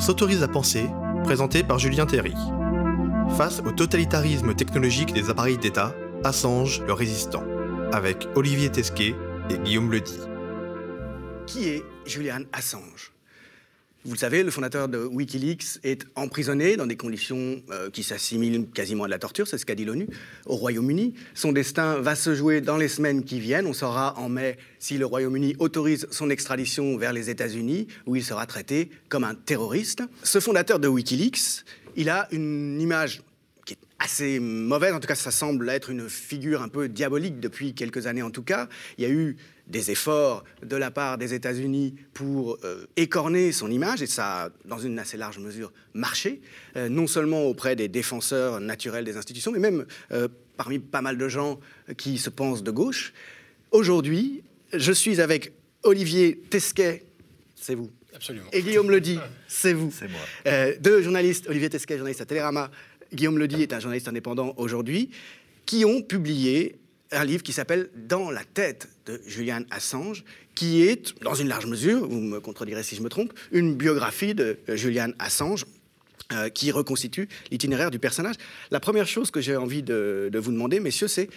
S'autorise à penser, présenté par Julien Théry. Face au totalitarisme technologique des appareils d'État, Assange le résistant, avec Olivier Tesquet et Guillaume Ledy. Qui est Julian Assange? Vous le savez, le fondateur de Wikileaks est emprisonné dans des conditions euh, qui s'assimilent quasiment à de la torture, c'est ce qu'a dit l'ONU, au Royaume-Uni. Son destin va se jouer dans les semaines qui viennent. On saura en mai si le Royaume-Uni autorise son extradition vers les États-Unis, où il sera traité comme un terroriste. Ce fondateur de Wikileaks, il a une image qui est assez mauvaise, en tout cas ça semble être une figure un peu diabolique depuis quelques années en tout cas. Il y a eu des efforts de la part des États-Unis pour euh, écorner son image, et ça a, dans une assez large mesure, marché, euh, non seulement auprès des défenseurs naturels des institutions, mais même euh, parmi pas mal de gens qui se pensent de gauche. Aujourd'hui, je suis avec Olivier Tesquet, c'est vous. Absolument. Et Guillaume Ledy, c'est vous. C'est moi. deux journalistes, Olivier Tesquet, journaliste à Télérama, Guillaume Ledy est un journaliste indépendant aujourd'hui, qui ont publié un livre qui s'appelle Dans la tête de Julian Assange, qui est, dans une large mesure, vous me contredirez si je me trompe, une biographie de Julian Assange. Euh, qui reconstitue l'itinéraire du personnage. La première chose que j'ai envie de vous demander, messieurs, c'est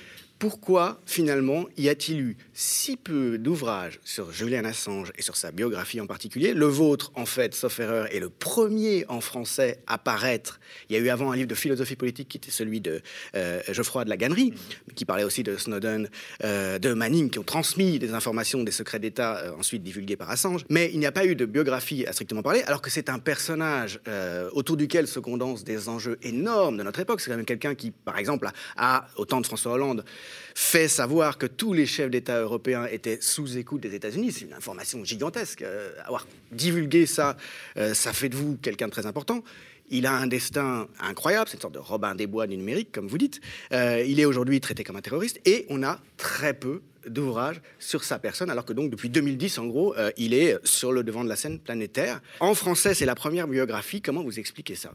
pourquoi finalement y a-t-il eu si peu d'ouvrages sur Julian Assange et sur sa biographie en particulier? Le vôtre, en fait, sauf erreur, est le premier en français à paraître. Il y a eu avant un livre de philosophie politique qui était celui de euh, Geoffroy de la Gannerie, qui parlait aussi de Snowden, euh, de Manning, qui ont transmis des informations des secrets d'État euh, ensuite divulguées par Assange. Mais il n'y a pas eu de biographie à strictement parler, alors que c'est un personnage autour duquel se condensent des enjeux énormes de notre époque. C'est quand même quelqu'un qui, par exemple, a, au temps de François Hollande, fait savoir que tous les chefs d'État européens étaient sous écoute des États-Unis. C'est une information gigantesque. Euh, avoir divulgué ça, euh, ça fait de vous quelqu'un de très important. Il a un destin incroyable, c'est une sorte de Robin des Bois du numérique, comme vous dites. Euh, il est aujourd'hui traité comme un terroriste et on a très peu d'ouvrages sur sa personne, alors que donc depuis 2010, en gros, il est sur le devant de la scène planétaire. En français, c'est la première biographie. Comment vous expliquez ça?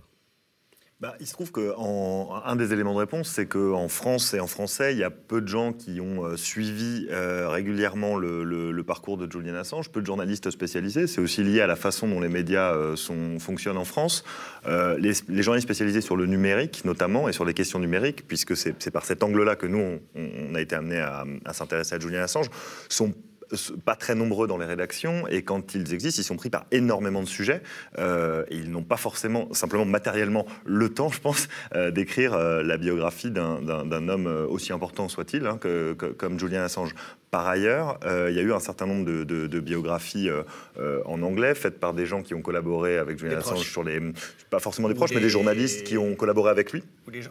Bah, il se trouve qu'un des éléments de réponse, c'est qu'en France et en français, il y a peu de gens qui ont euh, suivi euh, régulièrement le, parcours de Julian Assange, peu de journalistes spécialisés. C'est aussi lié à la façon dont les médias euh, fonctionnent en France. Les, journalistes spécialisés sur le numérique, notamment, et sur les questions numériques, puisque c'est par cet angle-là que nous, on, a été amenés à, à s'intéresser à Julian Assange, sont pas très nombreux dans les rédactions et quand ils existent, ils sont pris par énormément de sujets euh, et ils n'ont pas forcément, simplement matériellement, le temps, je pense, euh, d'écrire euh, la biographie d'un homme aussi important soit-il, hein, que, comme Julian Assange. Par ailleurs, il y a eu un certain nombre de, biographies en anglais faites par des gens qui ont collaboré avec Julian Assange sur les, pas forcément des proches, mais des journalistes qui ont collaboré avec lui. Ou des, gens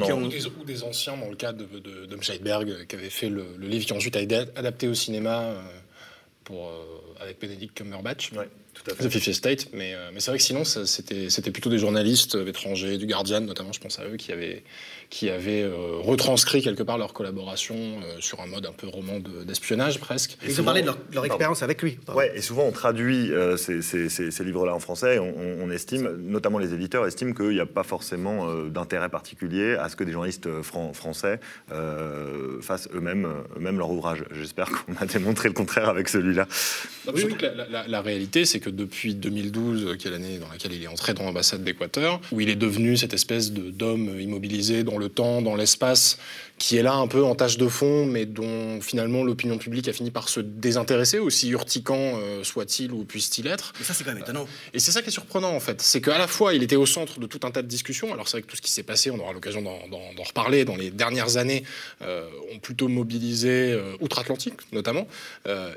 qui ont... ou, des, anciens, dans le cas de, de, de Scheidberg, qui avait fait le, le livre qui ensuite a été adapté au cinéma pour, euh, avec Benedict Cumberbatch. tout à fait. The Fifth Estate, mais, euh, mais c'est vrai que sinon, c'était plutôt des journalistes étrangers, du Guardian notamment, je pense à eux, qui avaient, qui avaient euh, retranscrit quelque part leur collaboration euh, sur un mode un peu roman d'espionnage presque. Ils ont parlé de leur, expérience avec lui. Ouais, et souvent on traduit euh, ces, ces, ces, livres-là en français. On, on, estime, notamment les éditeurs estiment qu'il n'y a pas forcément d'intérêt particulier à ce que des journalistes français fassent eux-mêmes eux leur ouvrage. J'espère qu'on a démontré le contraire avec celui-là. surtout que la, la réalité, c'est que depuis 2012, qui est l'année dans laquelle il est entré dans l'ambassade d'Équateur, où il est devenu cette espèce d'homme immobilisé dans le temps, dans l'espace, qui est là un peu en tâche de fond, mais dont finalement l'opinion publique a fini par se désintéresser, aussi urticant euh, soit-il ou puisse-t-il être. Mais ça, c'est quand même étonnant. Et c'est ça qui est surprenant, en fait. C'est qu'à la fois, il était au centre de tout un tas de discussions. Alors, c'est vrai que tout ce qui s'est passé, on aura l'occasion d'en reparler, dans les dernières années, euh, ont plutôt mobilisé euh, outre-Atlantique, notamment.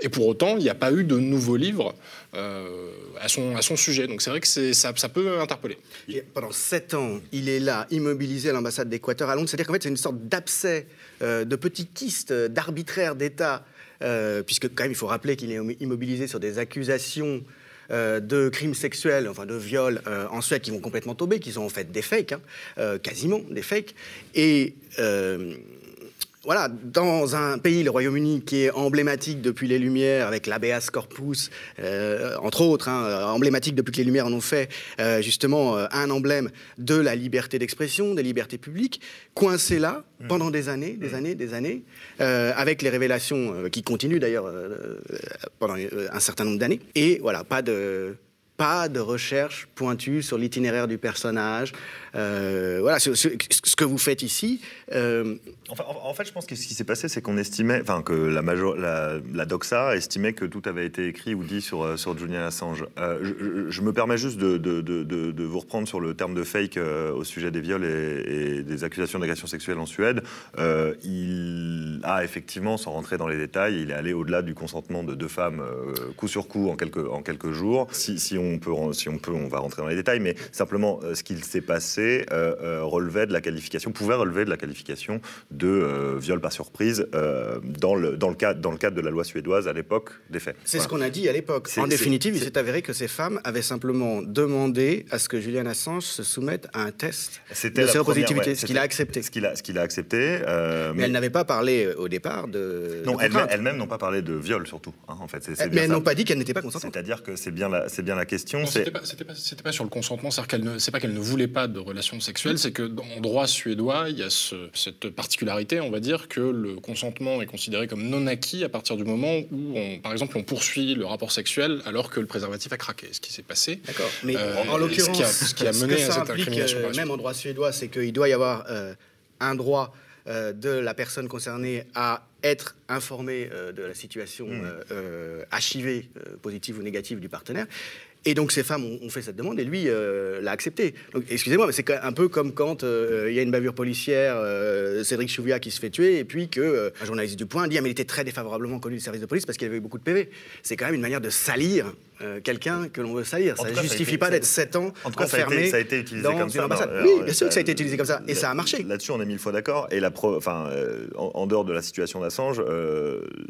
et pour autant, il n'y a pas eu de nouveaux livres à, son, à son sujet. Donc, c'est vrai que ça, ça peut interpeller. pendant sept ans, il est là, immobilisé à l'ambassade d'Équateur à Londres. C'est-à-dire qu'en fait, c'est une sorte d'abcès euh, de petits kystes d'arbitraire d'État, euh, puisque quand même il faut rappeler qu'il est immobilisé sur des accusations euh, de crimes sexuels, enfin de viols en Suède qui vont complètement tomber, qui sont en fait des fakes, hein, quasiment des fakes. Et voilà, dans un pays, le Royaume-Uni, qui est emblématique depuis les Lumières, avec l'habeas corpus, euh, entre autres, hein, emblématique depuis que les Lumières en ont fait, euh, justement, euh, un emblème de la liberté d'expression, des libertés publiques, coincé là mm. pendant des années, des mm. années, des années, avec les révélations qui continuent d'ailleurs pendant un certain nombre d'années. Et voilà, pas de pas de recherche pointue sur l'itinéraire du personnage. Euh, voilà, ce, que vous faites ici. Euh, en, fait, je pense que ce qui s'est passé, c'est qu'on estimait, enfin, que la, major, la, Doxa estimait que tout avait été écrit ou dit sur, sur Julian Assange. je, me permets juste de, de, de, vous reprendre sur le terme de fake au sujet des viols et, des accusations d'agression sexuelle en Suède. il a effectivement, sans rentrer dans les détails, il est allé au-delà du consentement de deux femmes, coup sur coup, en quelques, en quelques jours. Si, on peut, si on peut, on va rentrer dans les détails, mais simplement euh, ce qu'il s'est passé euh, euh, relevait de la qualification, pouvait relever de la qualification de viol par surprise dans, le, dans, le cadre, dans le cadre de la loi suédoise à l'époque des faits. C'est ce qu'on a dit à l'époque. En définitive, il s'est avéré que ces femmes avaient simplement demandé à ce que Julian Assange se soumette à un test de séropositivité, ce qu'il a accepté. Ce qu'il a, a, accepté. mais, elle n'avait pas parlé au départ de. Non, elles-mêmes elles n'ont pas parlé de viol surtout. Hein, en fait, mais elles n'ont pas dit qu'elles n'étaient pas consentantes. C'est-à-dire que c'est bien, la, bien la question c'était pas, pas, sur le consentement, c'est qu'elle ne, c'est pas qu'elle ne voulait pas de relations sexuelles, c'est que en droit suédois, il y a cette particularité, on va dire, que le consentement est considéré comme non acquis à partir du moment où, on, par exemple, on poursuit le rapport sexuel alors que le préservatif a craqué. Ce qui s'est passé. D'accord. Mais euh, en l'occurrence, ce qui a, mené à cette incrimination. Euh, même en droit suédois, c'est qu'il doit y avoir euh, un droit de la personne concernée à être informée de la situation mmh. archivée, positive ou négative du partenaire. Et donc ces femmes ont, fait cette demande et lui euh, l'a accepté. excusez-moi, mais c'est un peu comme quand euh, il y a une bavure policière, euh, Cédric Chouviat qui se fait tuer, et puis que un journaliste du Point dit ah, mais il était très défavorablement connu du service de police parce qu'il avait eu beaucoup de PV. C'est quand même une manière de salir quelqu'un que l'on veut salir. ça ne justifie pas d'être 7 ans en tout cas, enfermé ça a été, utilisé comme ça. oui, bien sûr que ça a été utilisé comme ça, et ça a marché. Là-dessus, on est mille fois d'accord. Et la enfin, en, dehors de la situation d'Assange,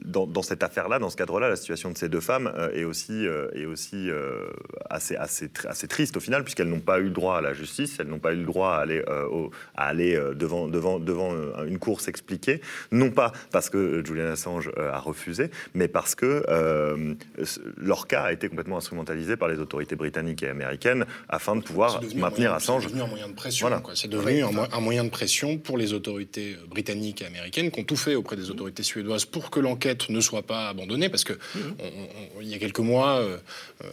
dans, dans, cette affaire-là, dans ce cadre-là, la situation de ces deux femmes est aussi, est aussi assez, assez, assez triste au final, puisqu'elles n'ont pas eu le droit à la justice, elles n'ont pas eu le droit à aller, euh, à aller euh, devant, devant, devant euh, une cour s'expliquer, non pas parce que Julian Assange a refusé, mais parce que leur cas a été complètement instrumentalisé par les autorités britanniques et américaines afin de pouvoir maintenir Assange. C'est devenu un moyen de pression. C'est devenu un, moyen de pression pour les autorités britanniques et américaines qui ont tout fait auprès des autorités suédoises pour que l'enquête ne soit pas abandonnée, parce que mmh. il y a quelques mois,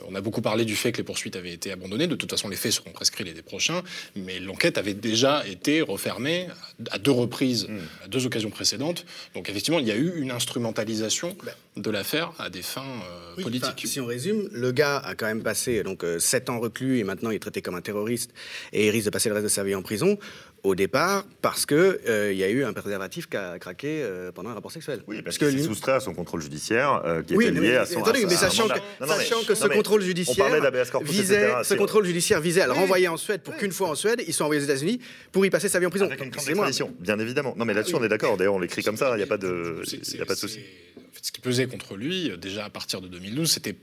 on a beaucoup parlé du fait que les poursuites avaient été abandonnées. De toute façon, les faits seront prescrits l'été prochain, mais l'enquête avait déjà été refermée à deux reprises, hmm. à deux occasions précédentes. Donc effectivement, il y a eu une instrumentalisation ben. de l'affaire à des fins euh, politiques. si on résume, le gars a quand même passé donc euh, sept ans reclus et maintenant il est traité comme un terroriste et il risque de passer le reste de sa vie en prison au départ parce que euh, il y a eu un préservatif qui a craqué euh, pendant un rapport sexuel. Oui, parce, qu'il s'est soustrait à son contrôle judiciaire euh, qui était lié à son. Attendez, mais sachant, que, ce contrôle judiciaire visait, ce contrôle judiciaire visait à le renvoyer en Suède pour qu'une fois en Suède, ils soient envoyés aux États-Unis pour y passer sa vie en prison. Avec une bien évidemment. Non, mais là-dessus on est d'accord. D'ailleurs, on l'écrit comme ça. Il n'y a pas de, il a pas de souci. Ce qui pesait contre lui, déjà à partir de 2012, c'était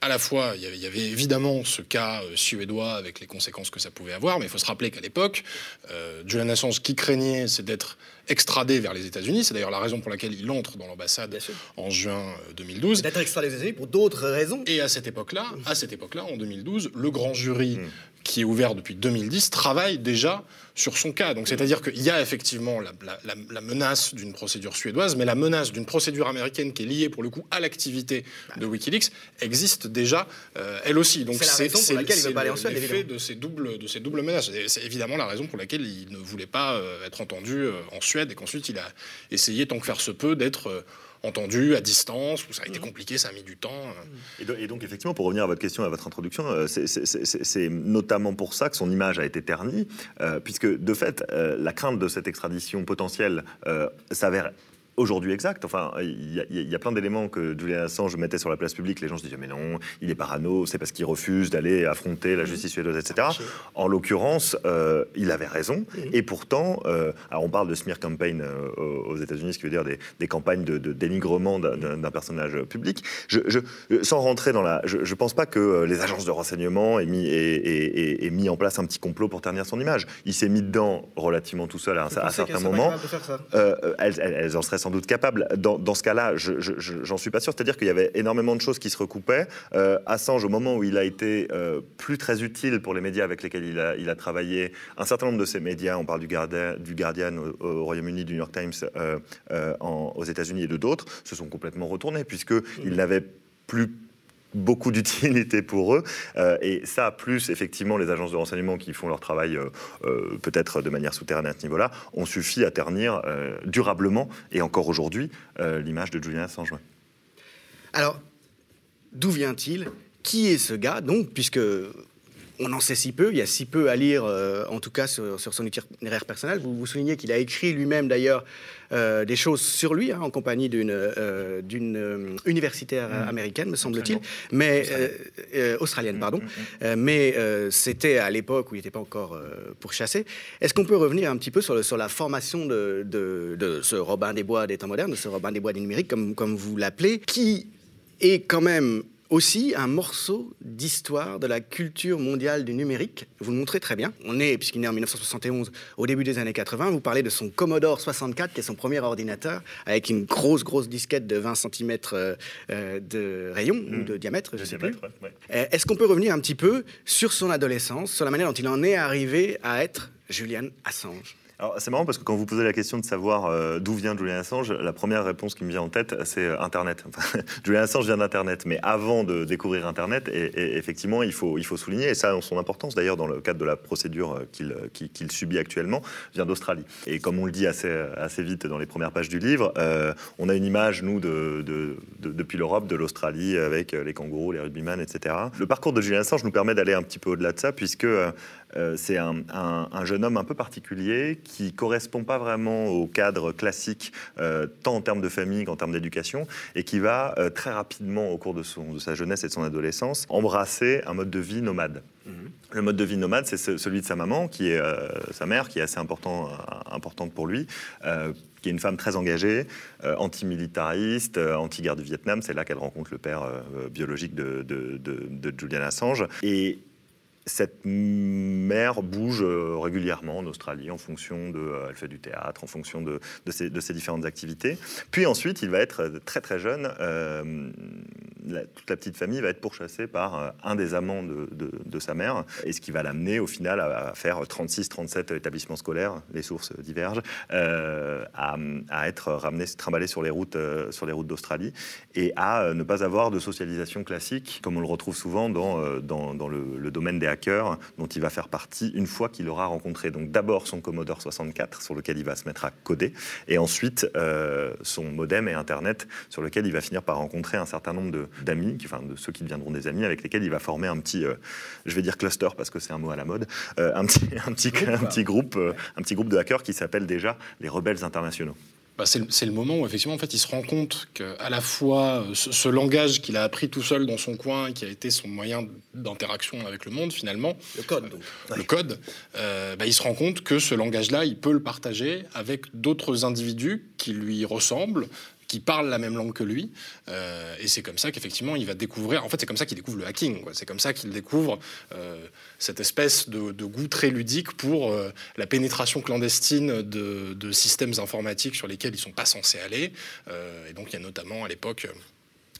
à la fois, il y, avait, évidemment ce cas euh, suédois avec les conséquences que ça pouvait avoir, mais il faut se rappeler qu'à l'époque, euh, Julian Assange, qui craignait, c'est d'être extradé vers les États-Unis. C'est d'ailleurs la raison pour laquelle il entre dans l'ambassade en juin 2012. Euh, d'être extradé aux États-Unis pour d'autres raisons. Et à cette époque-là, à cette époque-là, en 2012, le grand jury mmh qui est ouvert depuis 2010, travaille déjà sur son cas. Donc, c'est-à-dire qu'il y a effectivement la, menace d'une procédure suédoise, mais la menace d'une procédure américaine qui est liée, pour le coup, à l'activité de Wikileaks existe déjà, euh, elle aussi. Donc, c'est la raison pour laquelle il veut pas aller en Suède, l'effet de ces doubles, de ces doubles menaces. C'est évidemment la raison pour laquelle il ne voulait pas euh, être entendu euh, en Suède et qu'ensuite il a essayé, tant que faire se peut, d'être entendu à distance, où ça a été mmh. compliqué, ça a mis du temps. Euh. Et, donc, effectivement, pour revenir à votre question, à votre introduction, euh, c'est notamment pour ça que son image a été ternie, euh, puisque de fait, la crainte de cette extradition potentielle s'avère aujourd'hui exact. Enfin, il y, a plein d'éléments que Julian Assange mettait sur la place publique. Les gens se disaient mais non, il est parano, c'est parce qu'il refuse d'aller affronter la justice suédoise, etc. En l'occurrence, euh, il avait raison. Et pourtant, euh, alors on parle de smear campaign euh, aux États-Unis, ce qui veut dire des, campagnes de, dénigrement d'un personnage public. Je, sans rentrer dans la, je, ne pense pas que les agences de renseignement aient mis, aient, mis en place un petit complot pour ternir son image. Il s'est mis dedans relativement tout seul à, un certain moment. Elles, elles en seraient sans doute capable. Dans, ce cas-là, j'en suis pas sûr. C'est-à-dire qu'il y avait énormément de choses qui se recoupaient. Euh, Assange, au moment où il a été euh, plus très utile pour les médias avec lesquels il a, il a, travaillé, un certain nombre de ces médias, on parle du Guardian, du Guardian au, Royaume-Uni, du New York Times euh, aux États-Unis et de d'autres, se sont complètement retournés puisqu'il mmh. n'avait plus beaucoup d'utilité pour eux. et ça, plus effectivement les agences de renseignement qui font leur travail peut-être de manière souterraine à ce niveau-là, ont suffi à ternir durablement, et encore aujourd'hui, l'image de Julian Assange. Alors, d'où vient-il? Qui est ce gars, donc, puisque on en sait si peu, il y a si peu à lire, euh, en tout cas sur, son itinéraire personnel. Vous vous soulignez qu'il a écrit lui-même d'ailleurs euh, des choses sur lui, hein, en compagnie d'une euh, universitaire mmh. américaine, me semble-t-il, mais australienne, pardon. Mmh, mmh, mais c'était à l'époque où il n'était pas encore pourchassé. Est-ce qu'on peut revenir un petit peu sur, sur la formation de, de, ce Robin des Bois des temps modernes, de ce Robin des Bois du numérique, comme, comme vous l'appelez, qui est quand même aussi un morceau d'histoire de la culture mondiale du numérique. Vous le montrez très bien. On est, puisqu'il est né en 1971, au début des années 80, vous parlez de son Commodore 64, qui est son premier ordinateur, avec une grosse, grosse disquette de 20 cm euh, euh, de rayon, ou mmh. de diamètre, je ne sais plus. Euh, est-ce qu'on peut revenir un petit peu sur son adolescence, sur la manière dont il en est arrivé à être Julian Assange? Alors c'est marrant parce que quand vous posez la question de savoir euh, d'où vient Julian Assange, la première réponse qui me vient en tête, c'est euh, Internet. Julian Assange vient d'Internet, mais avant de découvrir Internet, et, effectivement, il faut, il faut souligner, et ça a son importance d'ailleurs dans le cadre de la procédure euh, qu'il subit actuellement, vient d'Australie. Et comme on le dit assez, assez vite dans les premières pages du livre, on a une image, nous, de, de, depuis l'Europe, de l'Australie, avec les kangourous, les rugbyman, etc. Le parcours de Julian Assange nous permet d'aller un petit peu au-delà de ça, puisque euh, c'est un, jeune homme un peu particulier qui correspond pas vraiment au cadre classique, euh, tant en termes de famille qu'en termes d'éducation, et qui va euh, très rapidement, au cours de, sa jeunesse et de son adolescence, embrasser un mode de vie nomade. Mhm. Le mode de vie nomade, c'est celui de sa maman, qui est sa mère, qui est assez important, importante pour lui qui est une femme très engagée, antimilitariste, anti-guerre du Vietnam. C'est là qu'elle rencontre le père biologique de, de, de, Julian Assange. Et cette mère bouge euh, régulièrement en Australie en fonction de. Euh, elle fait du théâtre, en fonction de, de, ses, différentes activités. Puis ensuite, il va être très très jeune. Euh, toute la petite famille va être pourchassée par un des amants de, sa mère, et ce qui va l'amener au final à, faire 36-37 établissements scolaires, les sources divergent, à, être ramené, trimballé sur les routes, sur les routes d'Australie, et à ne pas avoir de socialisation classique, comme on le retrouve souvent dans, dans, le, le domaine des dont il va faire partie une fois qu'il aura rencontré. Donc d'abord son Commodore 64 sur lequel il va se mettre à coder et ensuite euh, son modem et Internet sur lequel il va finir par rencontrer un certain nombre d'amis, enfin de ceux qui deviendront des amis avec lesquels il va former un petit, euh, je vais dire cluster parce que c'est un mot à la mode, euh, un, petit, un, petit, un, petit, groupe, un petit groupe de hackers qui s'appelle déjà les rebelles internationaux. Bah, c'est le, moment où effectivement en fait il se rend compte qu'à la fois euh, ce, langage qu'il a appris tout seul dans son coin, qui a été son moyen d'interaction avec le monde finalement, le code, le code, euh, bah, il se rend compte que ce langage-là, il peut le partager avec d'autres individus qui lui ressemblent, qui parlent la même langue que lui. Euh, et c'est comme ça qu'effectivement, il va découvrir. En fait, c'est comme ça qu'il découvre le hacking. C'est comme ça qu'il découvre euh, cette espèce de, goût très ludique pour euh, la pénétration clandestine de, de, systèmes informatiques sur lesquels ils sont pas censés aller. et donc, il y a notamment à l'époque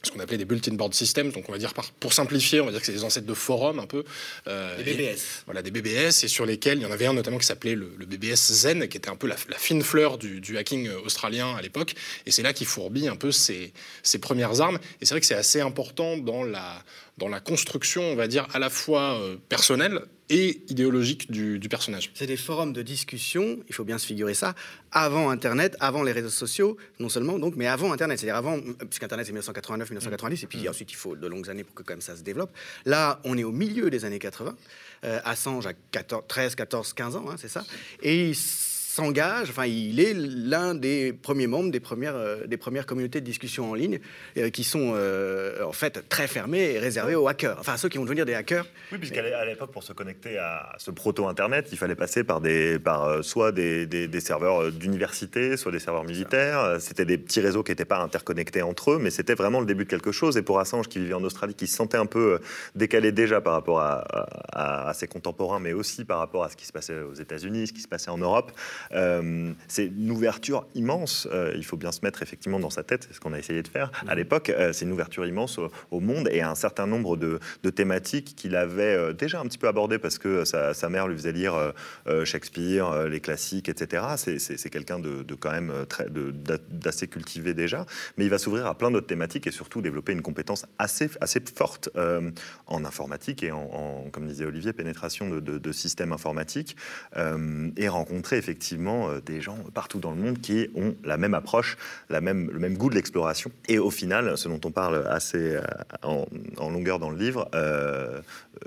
ce qu'on appelait des bulletin board systems. Donc, on va dire, pour simplifier, on va dire que c'est des ancêtres de forums un peu. Euh, des BBS. voilà, des BBS, et sur lesquels il y en avait un notamment qui s'appelait le, BBS Zen, qui était un peu la, fine fleur du, hacking australien à l'époque. Et c'est là qu'il fourbit un peu ses, ses premières armes. Et c'est vrai que c'est assez important dans la, dans la construction, on va dire, à la fois euh, personnelle et idéologique du, personnage. C'est des forums de discussion, il faut bien se figurer ça, avant Internet, avant les réseaux sociaux, non seulement, donc, mais avant Internet. C'est-à-dire avant, puisqu'Internet c'est 1989, 1990, et puis mmh. ensuite il faut de longues années pour que quand même ça se développe. Là, on est au milieu des années 80. Euh, Assange a 14, 13, 14, 15 ans, hein, c'est ça. Et il s'engage, enfin, il est l'un des premiers membres des premières, euh, des premières communautés de discussion en ligne euh, qui sont euh, en fait très fermées et réservées aux hackers, enfin ceux qui vont devenir des hackers. Oui, puisqu'à l'époque, pour se connecter à ce proto-internet, il fallait passer par, des, par soit des, des, serveurs d'université, soit des serveurs militaires. C'était des petits réseaux qui n'étaient pas interconnectés entre eux, mais c'était vraiment le début de quelque chose. Et pour Assange, qui vivait en Australie, qui se sentait un peu décalé déjà par rapport à, à, à ses contemporains, mais aussi par rapport à ce qui se passait aux États-Unis, ce qui se passait en Europe, c'est une ouverture immense. il faut bien se mettre effectivement dans sa tête, c'est ce qu'on a essayé de faire à mmh. l'époque. c'est une ouverture immense au, monde et un certain nombre de, thématiques qu'il avait déjà un petit peu abordées parce que sa, sa mère lui faisait lire Shakespeare, les classiques, etc. C'est quelqu'un de, de, quand même d'assez cultivé déjà, mais il va s'ouvrir à plein d'autres thématiques et surtout développer une compétence assez, assez forte euh, en informatique et en, comme disait Olivier, pénétration de, systèmes informatiques euh, et rencontrer effectivement euh, des gens partout dans le monde qui ont la même approche, la même, le même goût de l'exploration. Et au final, ce dont on parle assez en, en longueur dans le livre,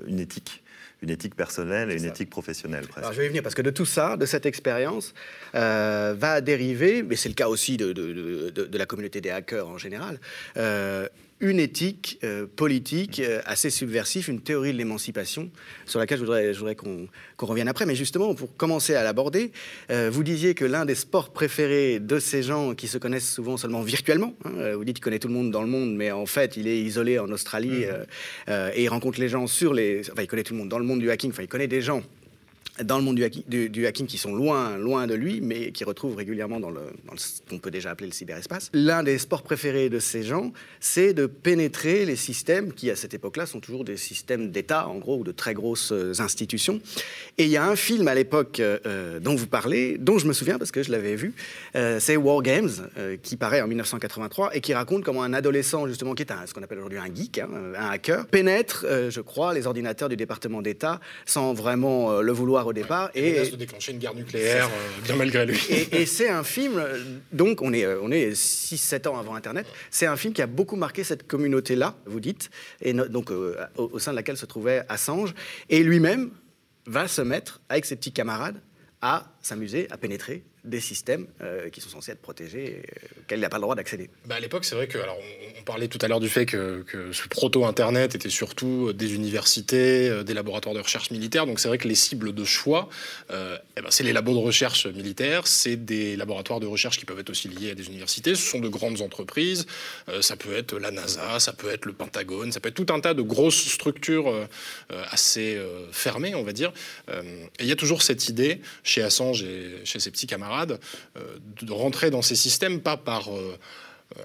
une éthique une éthique personnelle et une éthique professionnelle. Alors je vais y venir parce que de tout ça, de cette expérience, euh, va dériver, mais c'est le cas aussi de, de, de, la communauté des hackers en général, euh, une éthique euh, politique euh, assez subversive, une théorie de l'émancipation, sur laquelle je voudrais, qu'on revienne après. Mais justement, pour commencer à l'aborder, euh, vous disiez que l'un des sports préférés de ces gens qui se connaissent souvent seulement virtuellement, hein, vous dites qu'il connaît tout le monde dans le monde, mais en fait, il est isolé en Australie mmh. et il rencontre les gens sur les... Enfin, il connaît tout le monde dans le monde du hacking, enfin, il connaît des gens dans le monde du hacking, qui sont loin, loin de lui, mais qui retrouvent régulièrement dans, ce qu'on peut déjà appeler le cyberespace. L'un des sports préférés de ces gens, c'est de pénétrer les systèmes qui, à cette époque-là, sont toujours des systèmes d'État, en gros, ou de très grosses euh, institutions. Et il y a un film à l'époque euh, euh, dont vous parlez, dont je me souviens parce que je l'avais vu, c'est War Games, qui paraît en 1983 et qui raconte comment un adolescent, justement, qui est ce qu'on appelle aujourd'hui un geek, hein, un hacker, pénètre, je crois, les ordinateurs du département d'État sans vraiment le vouloir au départ. Et, de déclencher une guerre nucléaire, euh, bien malgré lui. Et, c'est un film, donc on est, euh, on est 6-7 ans avant Internet, c'est un film qui a beaucoup marqué cette communauté-là, vous dites, et donc euh, au, sein de laquelle se trouvait Assange. Et lui-même va se mettre, avec ses petits camarades, à s'amuser, à pénétrer des systèmes euh, qui sont censés être protégés, euh, auxquels il n'a pas le droit d'accéder. Bah à l'époque, c'est vrai que, alors, on, parlait tout à l'heure du fait que, ce proto-internet était surtout des universités, euh, des laboratoires de recherche militaire. Donc c'est vrai que les cibles de choix, eh ben, c'est les labos de recherche militaires, c'est des laboratoires de recherche qui peuvent être aussi liés à des universités. Ce sont de grandes entreprises. ça peut être la NASA, ça peut être le Pentagone, ça peut être tout un tas de grosses structures assez fermées, on va dire. et il y a toujours cette idée chez Assange et chez ses petits camarades euh, de rentrer dans ces systèmes, pas par euh,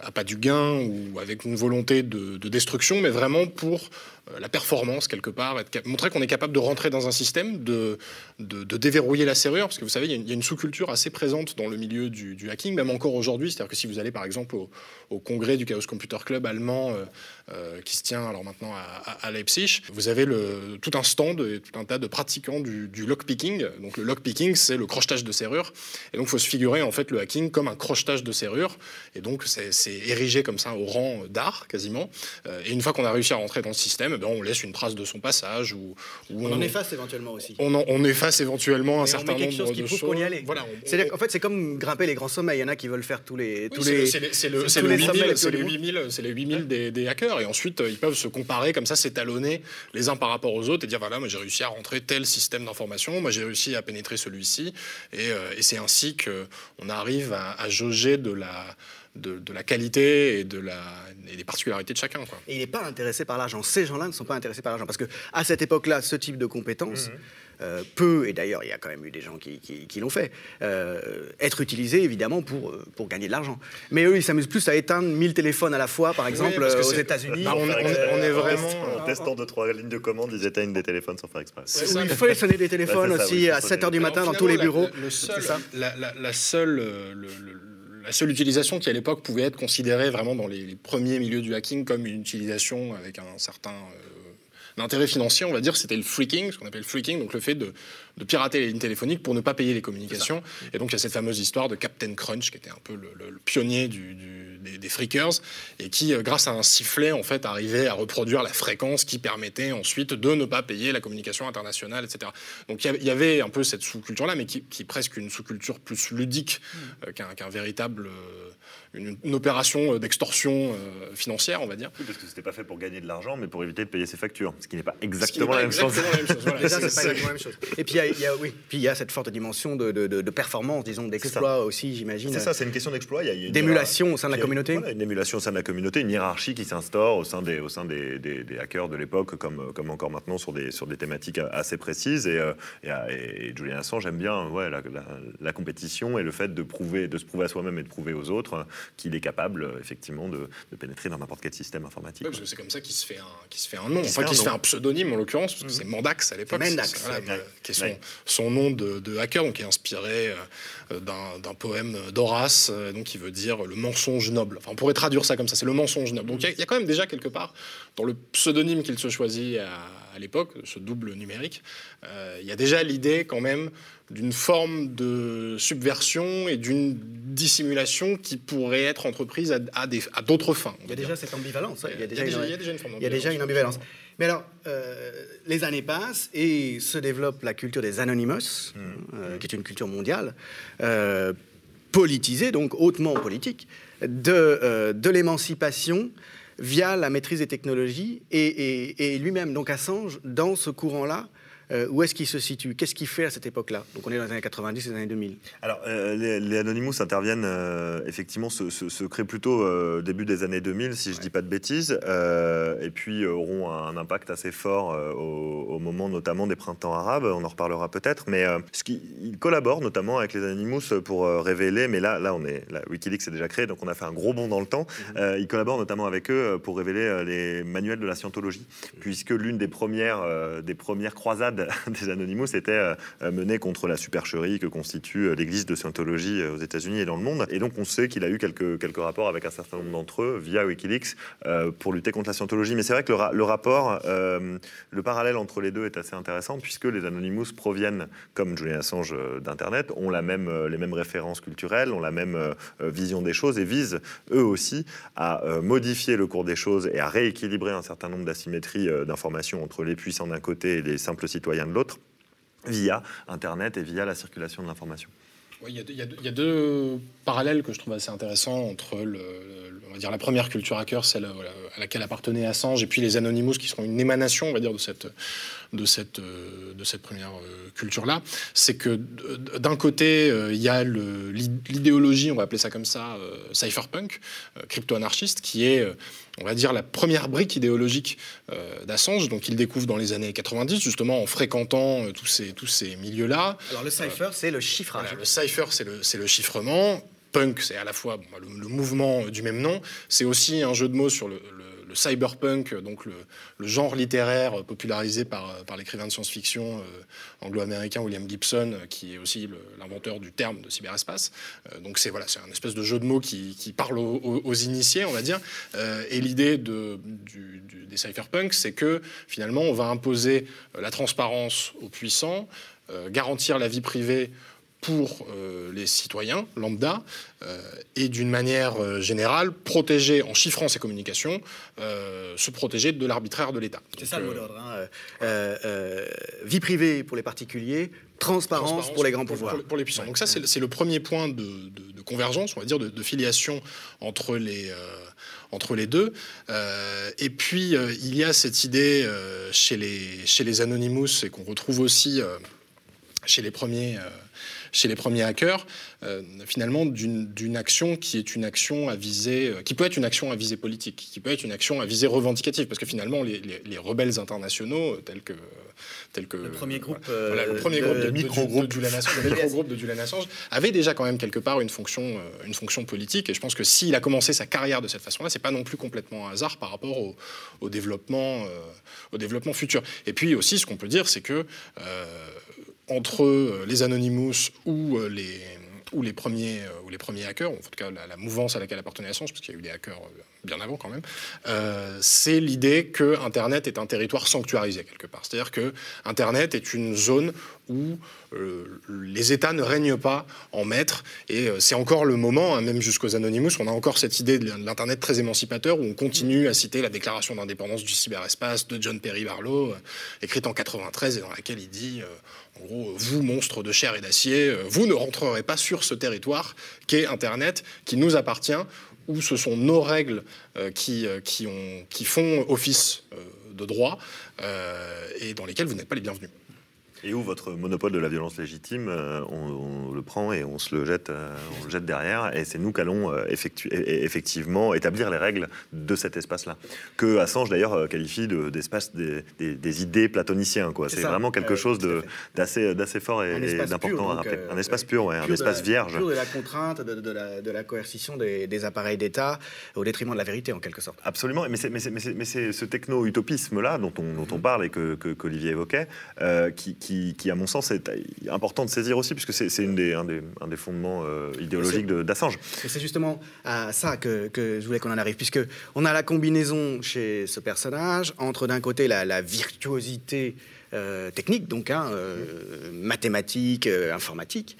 à pas du gain ou avec une volonté de, destruction, mais vraiment pour la performance quelque part, montrer qu'on est capable de rentrer dans un système, de, de, déverrouiller la serrure, parce que vous savez, il y a une, sous-culture assez présente dans le milieu du, hacking, même encore aujourd'hui. C'est-à-dire que si vous allez par exemple au, congrès du Chaos Computer Club allemand euh, euh, qui se tient alors maintenant à, Leipzig, vous avez tout un stand et tout un tas de pratiquants du, lockpicking. Donc le lockpicking, c'est le crochetage de serrure. Et donc il faut se figurer en fait le hacking comme un crochetage de serrure. Et donc c'est érigé comme ça au rang d'art quasiment. et une fois qu'on a réussi à rentrer dans le système, ben, on laisse une trace de son passage. Ou, on, en efface éventuellement aussi. On, on efface éventuellement un certain nombre chose de choses. Voilà, en fait, c'est comme grimper les grands sommets. Il y en a qui veulent faire tous les. tous les c'est le, le 8000, c'est les 8000, les 8000 des, des, hackers. Et ensuite, ils peuvent se comparer comme ça, s'étalonner les uns par rapport aux autres et dire voilà, moi j'ai réussi à rentrer tel système d'information, moi j'ai réussi à pénétrer celui-ci. Et, euh, et c'est ainsi qu'on arrive à, à jauger de la de, la qualité et, de la, des particularités de chacun. Et il n'est pas intéressé par l'argent. Ces gens-là ne sont pas intéressés par l'argent. Parce qu'à cette époque-là, ce type de compétences mhm. euh, peut, et d'ailleurs il y a quand même eu des gens qui, l'ont fait, euh, être utilisé évidemment pour, euh, pour gagner de l'argent. Mais eux, ils s'amusent plus à éteindre 1000 téléphones à la fois, par exemple, aux États-Unis. on, est vraiment. En testant deux, trois lignes de commande, ils éteignent des téléphones sans faire exprès. il faut sonner des téléphones aussi à 7 h du matin dans tous les bureaux. La, la, seule la seule utilisation qui à l'époque pouvait être considérée vraiment dans les, premiers milieux du hacking comme une utilisation avec un certain euh, intérêt financier, on va dire, c'était le freaking, ce qu'on appelle le freaking, donc le fait de, pirater les lignes téléphoniques pour ne pas payer les communications. Et donc il y a cette fameuse histoire de Captain Crunch, qui était un peu le, pionnier du des, freakers et qui, euh, grâce à un sifflet, en fait, arrivait à reproduire la fréquence qui permettait ensuite de ne pas payer la communication internationale, etc. Donc il y avait un peu cette sous-culture-là, mais qui, qui, est presque une sous-culture plus ludique euh, qu'un véritable euh, une, opération d'extorsion financière, on va dire. Oui, parce que c'était pas fait pour gagner de l'argent, mais pour éviter de payer ses factures. Ce qui n'est pas exactement, la, même chose. Déjà, c'est pas exactement la même chose. Et puis, il y, a, oui, puis il y a cette forte dimension de, de, de performance, disons, d'exploit aussi, j'imagine. C'est ça, c'est une question d'exploit. D'émulation au sein de la communauté. Voilà, une émulation au sein de la communauté, une hiérarchie qui s'instaure au sein des, au sein des, des, hackers de l'époque, comme, comme encore maintenant sur des, sur des thématiques assez précises. Et, euh, et, Julian Assange aime bien ouais, la, la, compétition et le fait de, prouver, de se prouver à soi-même et de prouver aux autres qu'il est capable, effectivement, de, pénétrer dans n'importe quel système informatique. c'est comme ça qu'il se fait un, qui se fait un nom, enfin qu'il se fait un pseudonyme en l'occurrence, parce que c'est mhm. Mandax à l'époque. Mandax, qui est son, son, nom de, hacker, donc qui est inspiré euh, d'un poème d'Horace, euh, donc qui veut dire le mensonge noble. Enfin, on pourrait traduire ça comme ça, c'est le mensonge noble. Donc il y, y, a quand même déjà quelque part, dans le pseudonyme qu'il se choisit à à l'époque, ce double numérique, euh, il y a déjà l'idée quand même d'une forme de subversion et d'une dissimulation qui pourrait être entreprise à, à d'autres fins. Il y a déjà cette ambivalence. Il y a déjà, une, ambivalence. Mais alors, euh, les années passent et se développe la culture des anonymous, mmh. euh, qui est une culture mondiale, politisée, donc hautement politique, de, de l'émancipation via la maîtrise des technologies et, et lui-même, donc Assange, dans ce courant-là, euh, où est-ce qu'il se situe? Qu'est-ce qu'il fait à cette époque-là? Donc on est dans les années 90 et les années 2000. Alors euh, les, Anonymous interviennent euh, effectivement, se, se, créent plutôt début des années 2000, si je ne dis pas de bêtises, et puis auront un impact assez fort au, moment notamment des printemps arabes. On en reparlera peut-être, mais ce qui, ils collaborent notamment avec les Anonymous pour révéler. Mais là, là, on est, là, WikiLeaks est déjà créé, donc on a fait un gros bond dans le temps. Mm-hmm. ils collaborent notamment avec eux pour révéler les manuels de la scientologie, puisque l'une des premières, des premières croisades des Anonymous était euh, mené contre la supercherie que constitue euh, l'église de Scientologie euh, aux États-Unis et dans le monde. Et donc on sait qu'il a eu quelques, rapports avec un certain nombre d'entre eux via Wikileaks pour lutter contre la Scientologie. Mais c'est vrai que le, rapport, le parallèle entre les deux est assez intéressant puisque les Anonymous proviennent, comme Julian Assange d'Internet, ont les mêmes références culturelles, ont la même vision des choses et visent eux aussi à modifier le cours des choses et à rééquilibrer un certain nombre d'asymétries d'informations entre les puissants d'un côté et les simples citoyens de l'autre, via Internet et via la circulation de l'information. il, y, a deux parallèles que je trouve assez intéressants entre le, on va dire la première culture hacker, celle à laquelle appartenait Assange, et puis les Anonymous qui seront une émanation, on va dire, de cette, de cette, de cette première euh, culture-là. C'est que d'un côté, euh, il y a l'idéologie, on va appeler ça comme ça, euh, cypherpunk, crypto-anarchiste, qui est on va dire, la première brique idéologique d'Assange, donc il découvre dans les années 90, justement en fréquentant tous ces, tous ces milieux-là. Alors le cipher, c'est le chiffrage. le cipher, c'est le, le, chiffrement punk, c'est à la fois le, mouvement du même nom, c'est aussi un jeu de mots sur le, cyberpunk, donc le, genre littéraire popularisé par, l'écrivain de science-fiction euh, anglo-américain William Gibson, qui est aussi l'inventeur du terme de cyberespace. Euh, donc c'est voilà, c'est un espèce de jeu de mots qui, parle aux, initiés, on va dire. Euh, et l'idée de, des cyberpunk, c'est que finalement, on va imposer la transparence aux puissants, garantir la vie privée pour euh, les citoyens lambda euh, et d'une manière euh, générale protéger en chiffrant ces communications, se protéger de l'arbitraire de l'État. C'est ça le mot d'ordre. Hein. vie privée pour les particuliers, transparence, pour les grands pouvoirs. Pour, les puissants. Donc ça c'est le premier point de, convergence, on va dire, de, filiation entre les entre les deux. et puis, il y a cette idée chez, les, chez les Anonymous et qu'on retrouve aussi chez les premiers chez les premiers hackers, euh, finalement, d'une action qui est une action à visée, euh, qui peut être une action à visée politique, qui peut être une action à visée revendicative, parce que finalement, les, rebelles internationaux, tels que tels que le premier groupe, le premier groupe de, micro-groupe de, de, Julian Assange avait déjà quand même quelque part une fonction, une fonction politique. Et je pense que s'il a commencé sa carrière de cette façon-là, c'est pas non plus complètement un hasard par rapport au, développement, au développement futur. Et puis aussi, ce qu'on peut dire, c'est que entre euh, les Anonymous ou euh, les, ou premiers, euh, ou les premiers hackers, en tout cas la, mouvance à laquelle appartenait Assange, parce qu'il y a eu des hackers bien avant quand même, c'est l'idée que Internet est un territoire sanctuarisé quelque part. C'est-à-dire que Internet est une zone où les États ne règnent pas en maître, et c'est encore le moment, hein, même jusqu'aux Anonymous, on a encore cette idée de l'Internet très émancipateur, où on continue à citer la déclaration d'indépendance du cyberespace de John Perry Barlow, écrite en 93, et dans laquelle il dit en gros, vous, monstres de chair et d'acier, euh, vous ne rentrerez pas sur ce territoire qu'est Internet, qui nous appartient, où ce sont nos règles euh, qui, euh, qui, ont, qui font office de droit et dans lesquels vous n'êtes pas les bienvenus. Et où votre monopole de la violence légitime, euh, on, le prend et on se le jette, euh, on le jette derrière, et c'est nous qu'allons euh, effectivement établir les règles de cet espace-là. Que Assange d'ailleurs qualifie d'espace des, idées platoniciens. C'est vraiment quelque chose d'assez, fort et, d'important à rappeler. un espace pur, un espace vierge. Pur de la contrainte, de, la, coercition des, appareils d'État au détriment de la vérité en quelque sorte. Absolument, mais c'est, ce techno-utopisme-là dont on, dont on parle et que, qu'Olivier évoquait, qui qui, à mon sens, est important de saisir aussi, puisque c'est un, des, fondements euh, idéologiques d'Assange. C'est justement à ça que, je voulais qu'on en arrive, puisque on a la combinaison chez ce personnage entre d'un côté la virtuosité euh, technique, donc hein, euh, mathématiques, euh, informatique,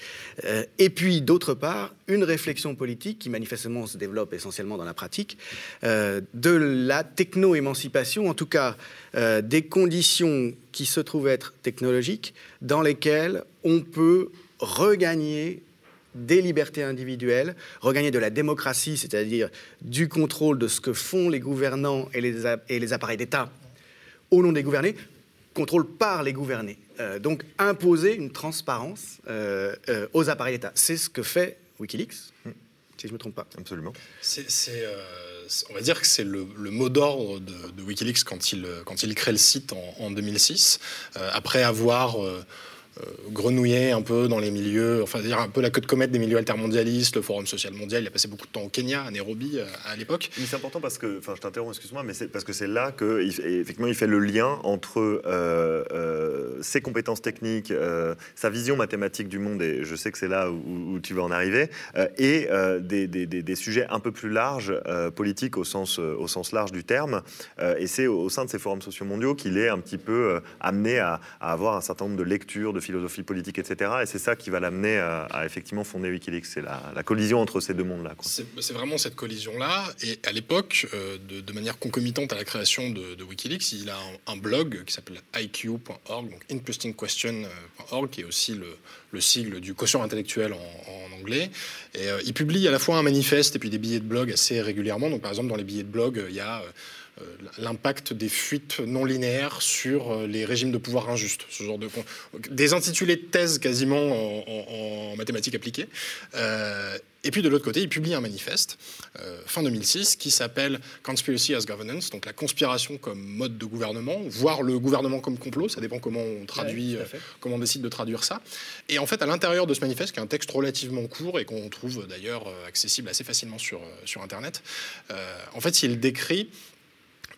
et puis d'autre part une réflexion politique qui manifestement se développe essentiellement dans la pratique de la techno-émancipation, en tout cas des conditions qui se trouvent être technologiques, dans lesquelles on peut regagner des libertés individuelles, regagner de la démocratie, c'est-à-dire du contrôle de ce que font les gouvernants et les, et les appareils d'État au nom des gouvernés, contrôle par les gouvernés. Euh, donc imposer une transparence euh, euh, aux appareils d'État. C'est ce que fait Wikileaks, si je ne me trompe pas. Absolument. on va dire que c'est le, mot d'ordre de, Wikileaks quand il, quand il crée le site en, en 2006, après avoir euh, grenouillé un peu dans les milieux, enfin dire un peu la queue de comète des milieux altermondialistes, le Forum social mondial. Il a passé beaucoup de temps au Kenya, à Nairobi euh, à l'époque. Mais c'est important parce que, enfin je t'interromps, excuse-moi, mais c'est parce que c'est là que effectivement il fait le lien entre euh, ses compétences techniques, sa vision mathématique du monde, et je sais que c'est là où, tu vas en arriver, et des, sujets un peu plus larges, politiques au sens, au sens large du terme. et c'est au, sein de ces forums sociaux mondiaux qu'il est un petit peu amené à, à, avoir un certain nombre de lectures, de philosophie politique, etc. Et c'est ça qui va l'amener à, effectivement fonder Wikileaks. C'est la, collision entre ces deux mondes-là. C'est vraiment cette collision-là. Et à l'époque, euh, de, manière concomitante à la création de, Wikileaks, il a un, blog qui s'appelle iq.org, donc interestingquestion.org, qui est aussi le, le sigle du quotient intellectuel en, anglais. Et euh, il publie à la fois un manifeste et puis des billets de blog assez régulièrement. Donc par exemple, dans les billets de blog, il y a... Euh, l'impact des fuites non linéaires sur euh, les régimes de pouvoir injustes. Ce genre de des intitulés de thèse quasiment en, mathématiques appliquées. Euh, et puis de l'autre côté, il publie un manifeste fin 2006 qui s'appelle Conspiracy as Governance, donc la conspiration comme mode de gouvernement, voire le gouvernement comme complot, ça dépend comment on traduit, comment on décide de traduire ça. Et en fait, à l'intérieur de ce manifeste, qui est un texte relativement court et qu'on trouve d'ailleurs accessible assez facilement sur, sur Internet, en fait, il décrit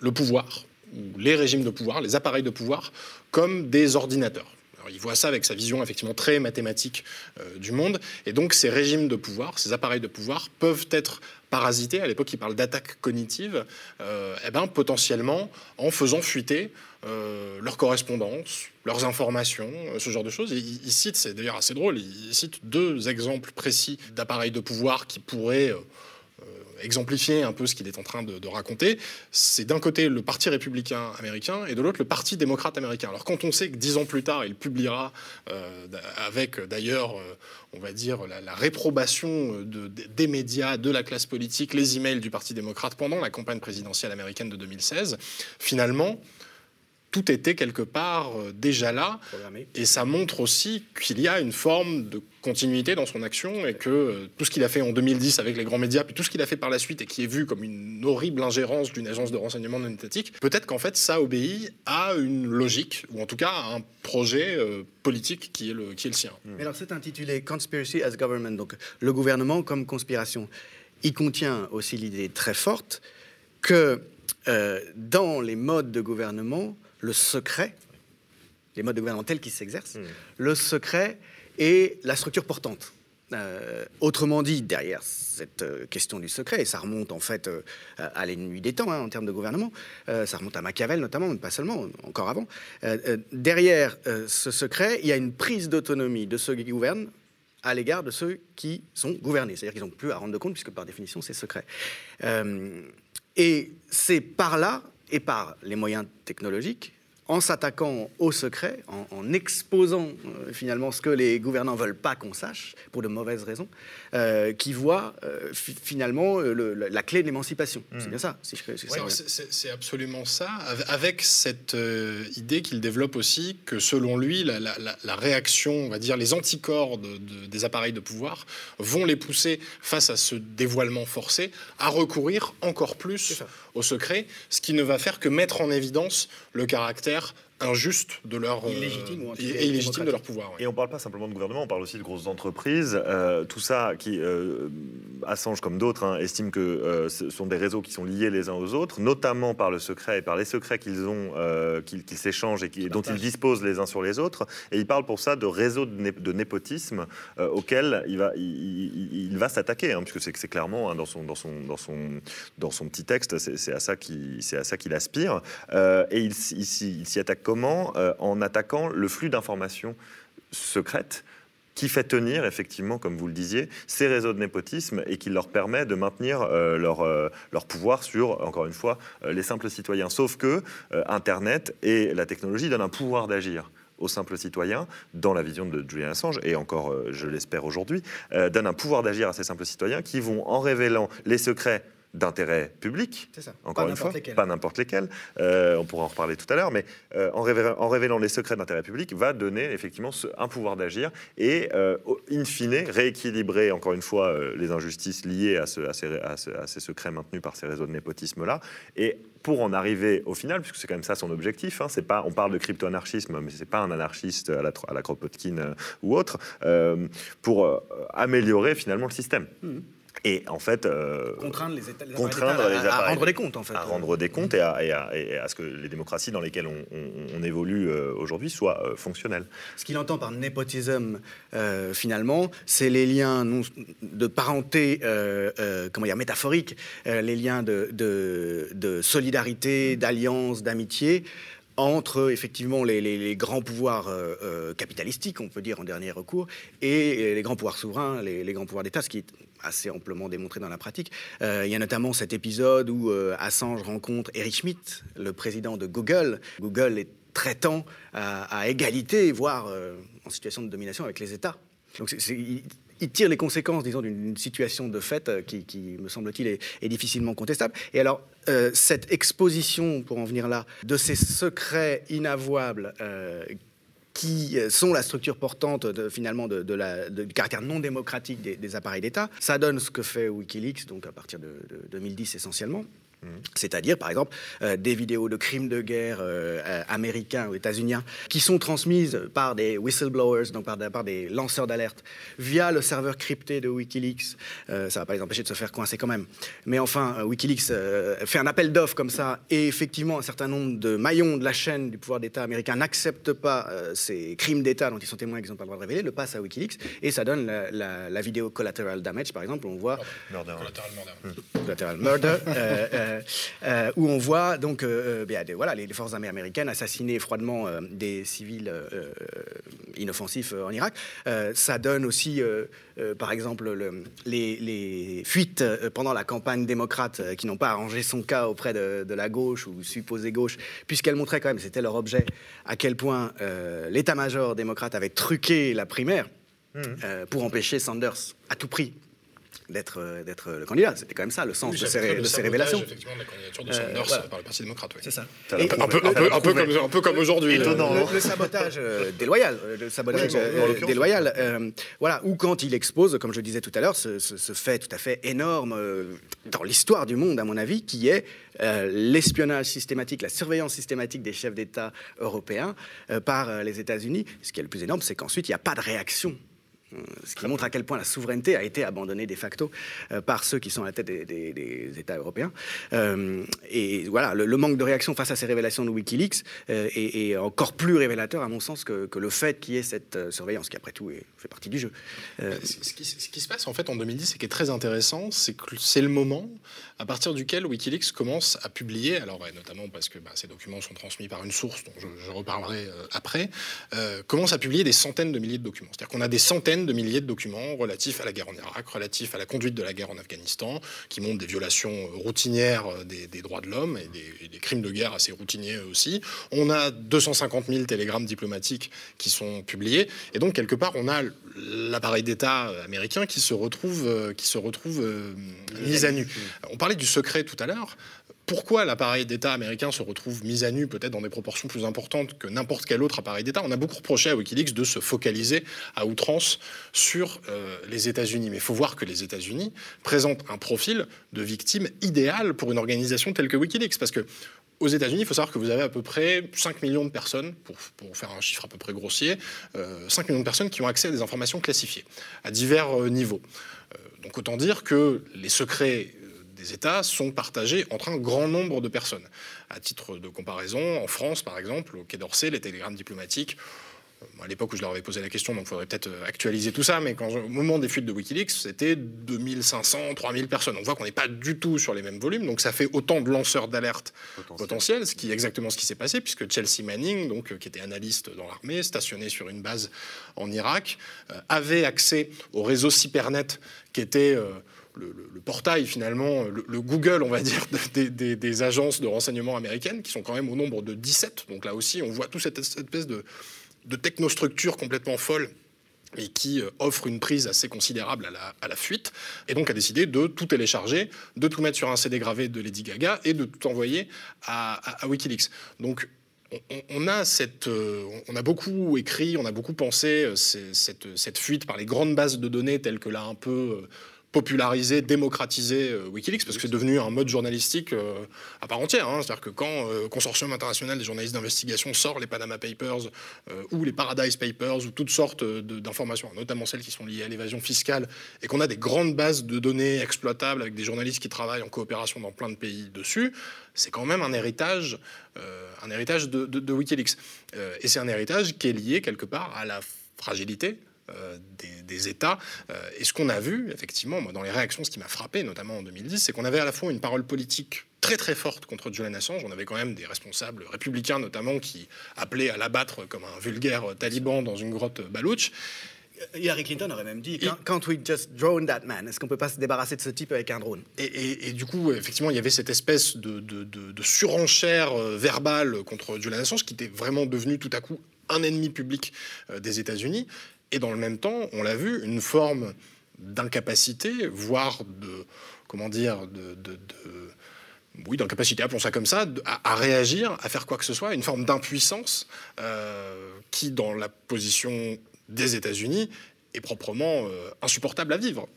le pouvoir, ou les régimes de pouvoir, les appareils de pouvoir, comme des ordinateurs. il voit ça avec sa vision effectivement très mathématique euh, du monde. Et donc ces régimes de pouvoir, ces appareils de pouvoir peuvent être parasités, à l'époque il parle d'attaque cognitive, euh, eh ben, potentiellement en faisant fuiter euh, leur correspondance, leurs informations, ce genre de choses. il, cite, c'est d'ailleurs assez drôle, il cite deux exemples précis d'appareils de pouvoir qui pourraient exemplifier un peu ce qu'il est en train de, raconter, c'est d'un côté le Parti républicain américain et de l'autre le Parti démocrate américain. Alors quand on sait que dix ans plus tard, il publiera, euh, avec d'ailleurs, euh, on va dire, la, réprobation de, des médias, de la classe politique, les emails du Parti démocrate pendant la campagne présidentielle américaine de 2016, finalement, tout était quelque part euh, déjà là. Et ça montre aussi qu'il y a une forme de continuité dans son action et que euh, tout ce qu'il a fait en 2010 avec les grands médias, puis tout ce qu'il a fait par la suite et qui est vu comme une horrible ingérence d'une agence de renseignement non étatique, peut-être qu'en fait ça obéit à une logique, ou en tout cas à un projet euh, politique qui est le, qui est le sien. Mais alors c'est intitulé Conspiracy as Government, donc le gouvernement comme conspiration. Il contient aussi l'idée très forte que dans les modes de gouvernement, le secret, les modes de gouvernement tels qu'ils s'exercent, hmm. le secret est la structure portante. Euh, autrement dit, derrière cette euh, question du secret, et ça remonte en fait euh, à nuit des temps hein, en termes de gouvernement, ça remonte à Machiavel notamment, mais pas seulement, encore avant. derrière ce secret, il y a une prise d'autonomie de ceux qui gouvernent à l'égard de ceux qui sont gouvernés. C'est-à-dire qu'ils n'ont plus à rendre de compte, puisque par définition, c'est secret. et c'est par là et par les moyens technologiques en s'attaquant au secret, en, exposant euh, finalement ce que les gouvernants veulent pas qu'on sache, pour de mauvaises raisons, euh, qui voit euh, finalement la clé de l'émancipation. C'est hmm. bien ça. c'est absolument ça, avec cette idée qu'il développe aussi que selon lui, la, réaction, on va dire, les anticorps des appareils de pouvoir vont les pousser face à ce dévoilement forcé à recourir encore plus au secret, ce qui ne va faire que mettre en évidence le caractère injuste de leur illégitime, et, illégitime de leur pouvoir. Et on ne parle pas simplement de gouvernement, on parle aussi de grosses entreprises. Euh, tout ça, qui euh, Assange comme d'autres hein, estiment que euh, ce sont des réseaux qui sont liés les uns aux autres, notamment par le secret et par les secrets qu'ils ont, qu'ils s'échangent et dont ils disposent les uns sur les autres. Et il parle pour ça de réseaux de, népotisme auxquels il va, il, va s'attaquer, hein, puisque c'est clairement hein, dans, son, dans, son, dans, son, dans son petit texte, c'est à ça qu'il aspire. et il, il s'y attaque Comment euh, En attaquant le flux d'informations secrètes qui fait tenir, effectivement, comme vous le disiez, ces réseaux de népotisme et qui leur permet de maintenir euh, leur, euh, leur pouvoir sur, encore une fois, les simples citoyens. Sauf que Internet et la technologie donnent un pouvoir d'agir aux simples citoyens, dans la vision de Julian Assange, et encore, je l'espère aujourd'hui, donnent un pouvoir d'agir à ces simples citoyens qui vont, en révélant les secrets d'intérêt public, encore une fois, pas n'importe lesquels, euh, on pourra en reparler tout à l'heure, mais euh, en, révélant, les secrets d'intérêt public, va donner effectivement un pouvoir d'agir et, euh, in fine, rééquilibrer encore une fois les injustices liées à, ces, secrets maintenus par ces réseaux de népotisme-là, et pour en arriver au final, puisque c'est quand même ça son objectif, hein, c'est pas, on parle de crypto-anarchisme, mais c'est pas un anarchiste à la, à la Kropotkin ou autre, pour améliorer finalement le système. Mmh. Et en fait, euh, contraindre les États, à, rendre des comptes, en fait. À rendre des comptes et à, et à, ce que les démocraties dans lesquelles on, évolue euh, aujourd'hui soient euh, fonctionnelles. Ce qu'il entend par népotisme, finalement, c'est les liens de parenté, comment dire, métaphoriques, les liens de, de, de solidarité, d'alliance, d'amitié entre effectivement les, grands pouvoirs euh, capitalistiques, on peut dire en dernier recours, et les grands pouvoirs souverains, les, grands pouvoirs d'État, ce qui est assez amplement démontré dans la pratique. Euh, il y a notamment cet épisode où Assange rencontre Eric Schmidt, le président de Google. Google est traitant à, à égalité, voire en situation de domination avec les États. Donc il tire les conséquences, disons, d'une situation de fait euh, qui, me semble-t-il, est, difficilement contestable. Et alors, euh, cette exposition, pour en venir là, de ces secrets inavouables euh, qui sont la structure portante finalement du caractère non démocratique des, appareils d'État, ça donne ce que fait Wikileaks, donc à partir de 2010 essentiellement. C'est-à-dire, par exemple, euh, des vidéos de crimes de guerre euh, euh, américains ou états-uniens qui sont transmises par des whistleblowers, donc par, par des lanceurs d'alerte, via le serveur crypté de Wikileaks. ça ne va pas les empêcher de se faire coincer quand même. Mais enfin, Wikileaks fait un appel d'offres comme ça, et effectivement, un certain nombre de maillons de la chaîne du pouvoir d'État américain n'acceptent pas ces crimes d'État dont ils sont témoins et qu'ils n'ont pas le droit de révéler, le passent à Wikileaks, et ça donne la, vidéo Collateral Damage, par exemple, où on voit... Collateral Murder. Collateral Murder. Euh, euh, où on voit donc euh, voilà, les, forces armées américaines assassiner froidement des civils inoffensifs en Irak. ça donne aussi, par exemple, les, fuites pendant la campagne démocrate qui n'ont pas arrangé son cas auprès de, la gauche ou supposée gauche, puisqu'elles montraient quand même, c'était leur objet, à quel point l'état-major démocrate avait truqué la primaire. Mmh. pour empêcher Sanders à tout prix d'être euh, d'être le candidat. C'était quand même ça le sens de, ces, de ces révélations. Effectivement, de la candidature de euh, Sanders euh, par le Parti démocrate. C'est ça. un, peu, un, peu, un, peu, comme, un peu comme aujourd'hui. Le, le, sabotage déloyal, le sabotage déloyal. voilà, ou quand il expose, comme je disais tout à l'heure, ce, ce, fait tout à fait énorme dans l'histoire du monde, à mon avis, qui est l'espionnage systématique, la surveillance systématique des chefs d'État européens par les États-Unis. Ce qui est le plus énorme, c'est qu'ensuite, il n'y a pas de réaction euh, ce qui montre à quel point la souveraineté a été abandonnée de facto euh, par ceux qui sont à la tête des, États européens. Euh, et voilà, le, manque de réaction face à ces révélations de Wikileaks est, encore plus révélateur, à mon sens, que, le fait qu'il y ait cette surveillance, qui après tout fait partie du jeu. Ce qui, ce, qui, se passe en fait en 2010, c'est qui est très intéressant, c'est que c'est le moment à partir duquel Wikileaks commence à publier, alors notamment parce que bah, ces documents sont transmis par une source dont je, reparlerai après, commence à publier des centaines de milliers de documents. C'est-à-dire qu'on a des centaines dizaines de milliers de documents relatifs à la guerre en Irak, relatifs à la conduite de la guerre en Afghanistan, qui montrent des violations routinières des, droits de l'homme et des, des, crimes de guerre assez routiniers aussi. On a 250 000 télégrammes diplomatiques qui sont publiés. Et donc, quelque part, on a l'appareil d'État américain qui se retrouve, euh, qui se retrouve euh, mis à nu. On parlait du secret tout à l'heure. Pourquoi l'appareil d'État américain se retrouve mis à nu, peut-être dans des proportions plus importantes que n'importe quel autre appareil d'État? On a beaucoup reproché à Wikileaks de se focaliser à outrance sur euh, les États-Unis. Mais il faut voir que les États-Unis présentent un profil de victime idéal pour une organisation telle que Wikileaks. Parce que aux États-Unis, il faut savoir que vous avez à peu près 5 millions de personnes, pour, faire un chiffre à peu près grossier, 5 euh, millions de personnes qui ont accès à des informations classifiées, à divers euh, niveaux. Donc autant dire que les secrets des États sont partagés entre un grand nombre de personnes. À titre de comparaison, en France, par exemple, au Quai d'Orsay, les télégrammes diplomatiques à l'époque où je leur avais posé la question, donc il faudrait peut-être euh, actualiser tout ça, mais quand, au moment des fuites de Wikileaks, c'était 2500, 3000 personnes. On voit qu'on n'est pas du tout sur les mêmes volumes, donc ça fait autant de lanceurs d'alerte potentiels, ce qui est exactement ce qui s'est passé, puisque Chelsea Manning, donc, euh, qui était analyste dans l'armée, stationné sur une base en Irak, euh, avait accès au réseau Cybernet, qui était... le, portail finalement, le, Google, on va dire, des, agences de renseignement américaines, qui sont quand même au nombre de 17. Donc là aussi, on voit toute cette espèce de, de technostructure complètement folle et qui euh, offre une prise assez considérable à la, fuite, et donc a décidé de tout télécharger, de tout mettre sur un CD gravé de Lady Gaga et de tout envoyer à, Wikileaks. Donc on, a cette, euh, on a beaucoup écrit, on a beaucoup pensé euh, cette, cette, fuite par les grandes bases de données telles que l'a un peu populariser, démocratiser euh, Wikileaks, parce que c'est devenu un mode journalistique euh, à part entière. Hein. C'est-à-dire que quand le euh, Consortium international des journalistes d'investigation sort les Panama Papers ou les Paradise Papers ou toutes sortes d'informations, notamment celles qui sont liées à l'évasion fiscale, et qu'on a des grandes bases de données exploitables avec des journalistes qui travaillent en coopération dans plein de pays dessus, c'est quand même un héritage, un héritage de Wikileaks. et c'est un héritage qui est lié quelque part à la fragilité euh, des, États. Euh, et ce qu'on a vu, effectivement, moi, dans les réactions, ce qui m'a frappé, notamment en 2010, c'est qu'on avait à la fois une parole politique très très forte contre Julian Assange. On avait quand même des responsables républicains, notamment, qui appelaient à l'abattre comme un vulgaire taliban dans une grotte balouche. Hillary Clinton aurait même dit Can't we just drone that man? Est-ce qu'on peut pas se débarrasser de ce type avec un drone? Et, du coup, effectivement, il y avait cette espèce de, de surenchère euh, verbale contre Julian Assange qui était vraiment devenu tout à coup un ennemi public des États-Unis. Et dans le même temps, on l'a vu, une forme d'incapacité, voire de, comment dire, de, oui, d'incapacité, appelons ça comme ça, à, réagir, à faire quoi que ce soit, une forme d'impuissance euh, qui, dans la position des États-Unis, est proprement euh, insupportable à vivre.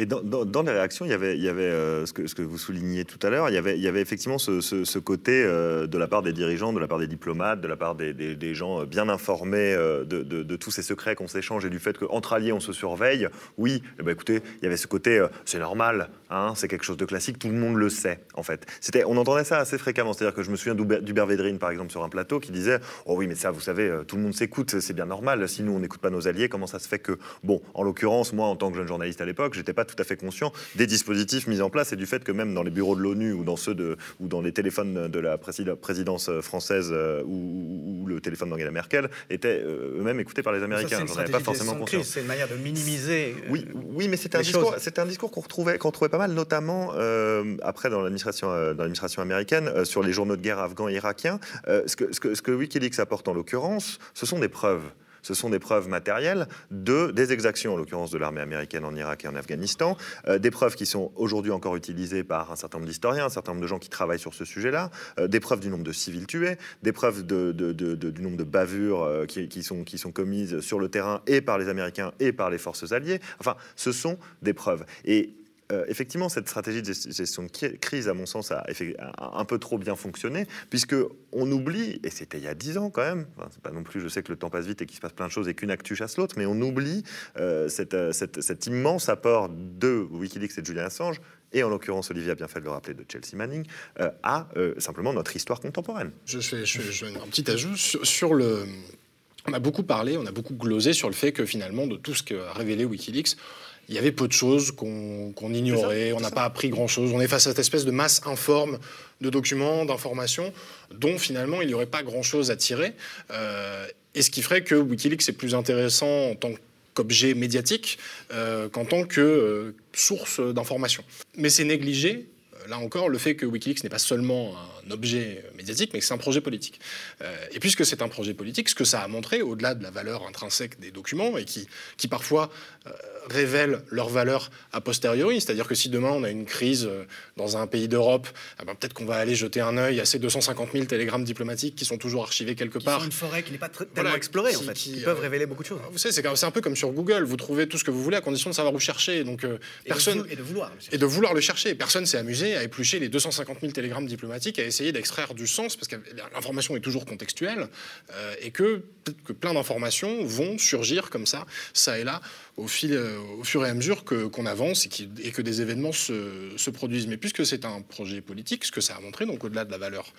Et dans, les réactions, il y avait, euh, ce, que, vous souligniez tout à l'heure, il, y avait, effectivement ce, côté euh, de la part des dirigeants, de la part des diplomates, de la part des, gens bien informés euh, de, tous ces secrets qu'on s'échange et du fait qu'entre alliés, on se surveille. Oui, eh ben, écoutez, il y avait ce côté, c'est normal, hein, c'est quelque chose de classique, tout le monde le sait, en fait. C'était, on entendait ça assez fréquemment. C'est-à-dire que je me souviens d'Hubert Védrine, par exemple, sur un plateau, qui disait Oh oui, mais ça, vous savez, tout le monde s'écoute, c'est bien normal. Si nous, on n'écoute pas nos alliés, comment ça se fait que. Bon, en l'occurrence, moi, en tant que jeune journaliste à l'époque, j'étais pas tout à fait conscient des dispositifs mis en place et du fait que même dans les bureaux de l'ONU ou dans ceux de ou dans les téléphones de la présidence française euh, ou, le téléphone d'Angela Merkel étaient euh, eux-mêmes écoutés par les Américains. J'en avais pas forcément conscience. C'est une manière de minimiser. Euh, oui, oui, mais c'était un discours, un discours qu'on retrouvait, qu'on trouvait pas mal, notamment après dans l'administration, dans l'administration américaine sur les journaux de guerre afghans et irakiens. ce que, ce que, ce que WikiLeaks apporte en l'occurrence, ce sont des preuves ce sont des preuves matérielles de, des exactions, en l'occurrence de l'armée américaine en Irak et en Afghanistan, euh, des preuves qui sont aujourd'hui encore utilisées par un certain nombre d'historiens, un certain nombre de gens qui travaillent sur ce sujet-là, euh, des preuves du nombre de civils tués, des preuves du nombre de bavures euh, qui, sont, qui sont commises sur le terrain et par les Américains et par les forces alliées. Enfin, ce sont des preuves. Et euh, effectivement, cette stratégie de gestion de crise, à mon sens, a, un peu trop bien fonctionné, puisque on oublie, et c'était il y a dix ans quand même, c'est pas non plus, je sais que le temps passe vite et qu'il se passe plein de choses et qu'une actu chasse l'autre, mais on oublie euh, euh, cet immense apport de Wikileaks et de Julian Assange, et en l'occurrence, Olivier a bien fait de le rappeler, de Chelsea Manning, à simplement notre histoire contemporaine. Je fais, un petit ajout sur, le... On a beaucoup parlé, on a beaucoup glosé sur le fait que finalement, de tout ce qu'a révélé Wikileaks, il y avait peu de choses qu'on ignorait, on n'a pas appris grand-chose. On est face à cette espèce de masse informe de documents, d'informations, dont finalement il n'y aurait pas grand-chose à tirer. Euh, et ce qui ferait que Wikileaks est plus intéressant en tant qu'objet médiatique qu'en tant que source d'information. Mais c'est négligé là encore, le fait que Wikileaks n'est pas seulement un objet médiatique, mais que c'est un projet politique. et puisque c'est un projet politique, ce que ça a montré, au-delà de la valeur intrinsèque des documents, et qui, qui parfois révèlent leur valeur a posteriori. C'est-à-dire que si demain on a une crise euh, dans un pays d'Europe, eh ben, peut-être qu'on va aller jeter un œil à ces 250 000 télégrammes diplomatiques qui sont toujours archivés quelque qui part. Sont une forêt qui n'est pas tellement explorée en fait. Qui, peuvent euh, révéler beaucoup de choses. Vous savez, c'est un peu comme sur Google. Vous trouvez tout ce que vous voulez à condition de savoir où chercher. Donc euh, personne et de, vouloir le chercher. et de vouloir le chercher. Personne s'est amusé à éplucher les 250 000 télégrammes diplomatiques, à essayer d'extraire du sens parce que l'information est toujours contextuelle et que que plein d'informations vont surgir comme ça, ça et là, au, fil, au fur et à mesure qu'on avance et, que des événements se, produisent. Mais puisque c'est un projet politique, ce que ça a montré, donc au-delà de la valeur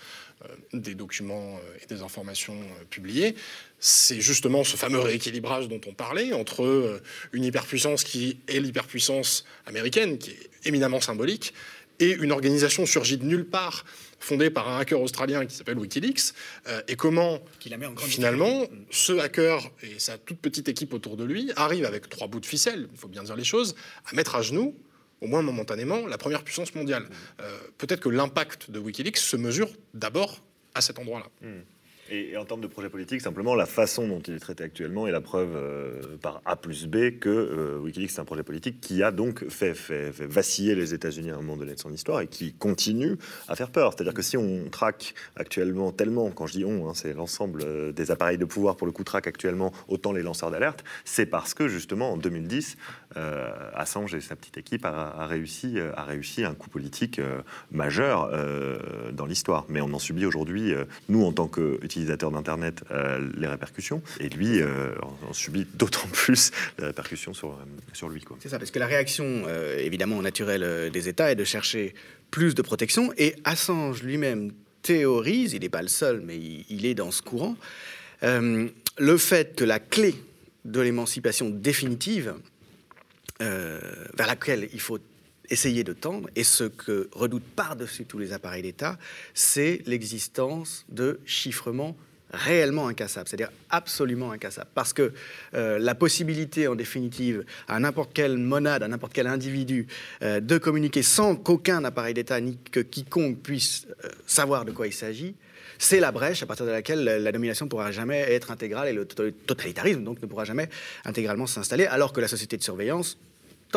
euh, des documents euh, et des informations euh, publiées, c'est justement ce fameux rééquilibrage dont on parlait entre une hyperpuissance qui est l'hyperpuissance américaine, qui est éminemment symbolique, et une organisation surgie de nulle part, fondée par un hacker australien qui s'appelle Wikileaks, euh, et comment finalement ce hacker et sa toute petite équipe autour de lui arrivent avec trois bouts de ficelle, il faut bien dire les choses, à mettre à genoux au moins momentanément, la première puissance mondiale. Euh, peut-être que l'impact de Wikileaks se mesure d'abord à cet endroit-là. Hmm. Et, en termes de projet politique, simplement, la façon dont il est traité actuellement est la preuve euh, par A plus B que euh, Wikileaks est un projet politique qui a donc fait, vaciller les États-Unis à un moment donné de son histoire et qui continue à faire peur. C'est-à-dire que si on traque actuellement tellement, quand je dis on, hein, c'est l'ensemble euh, des appareils de pouvoir pour le coup traque actuellement autant les lanceurs d'alerte, c'est parce que justement en 2010, Assange et sa petite équipe a, réussi, a réussi un coup politique majeur dans l'histoire. Mais on en subit aujourd'hui, nous en tant d'Internet euh, les répercussions. Et lui euh, en, subit d'autant plus les répercussions sur, euh, sur lui. C'est ça, parce que la réaction, évidemment, naturelle des États est de chercher plus de protection. Et Assange lui-même théorise, il n'est pas le seul, mais il, est dans ce courant, le fait que la clé de l'émancipation définitive, vers laquelle il faut essayer de tendre, et ce que redoutent par-dessus tous les appareils d'État, c'est l'existence de chiffrements réellement incassables, c'est-à-dire absolument incassables. Parce que euh, la possibilité, en définitive, à n'importe quelle monade, à n'importe quel individu, euh, de communiquer sans qu'aucun appareil d'État ni que quiconque puisse euh, savoir de quoi il s'agit, c'est la brèche à partir de laquelle la domination ne pourra jamais être intégrale et le totalitarisme donc ne pourra jamais intégralement s'installer, alors que la société de surveillance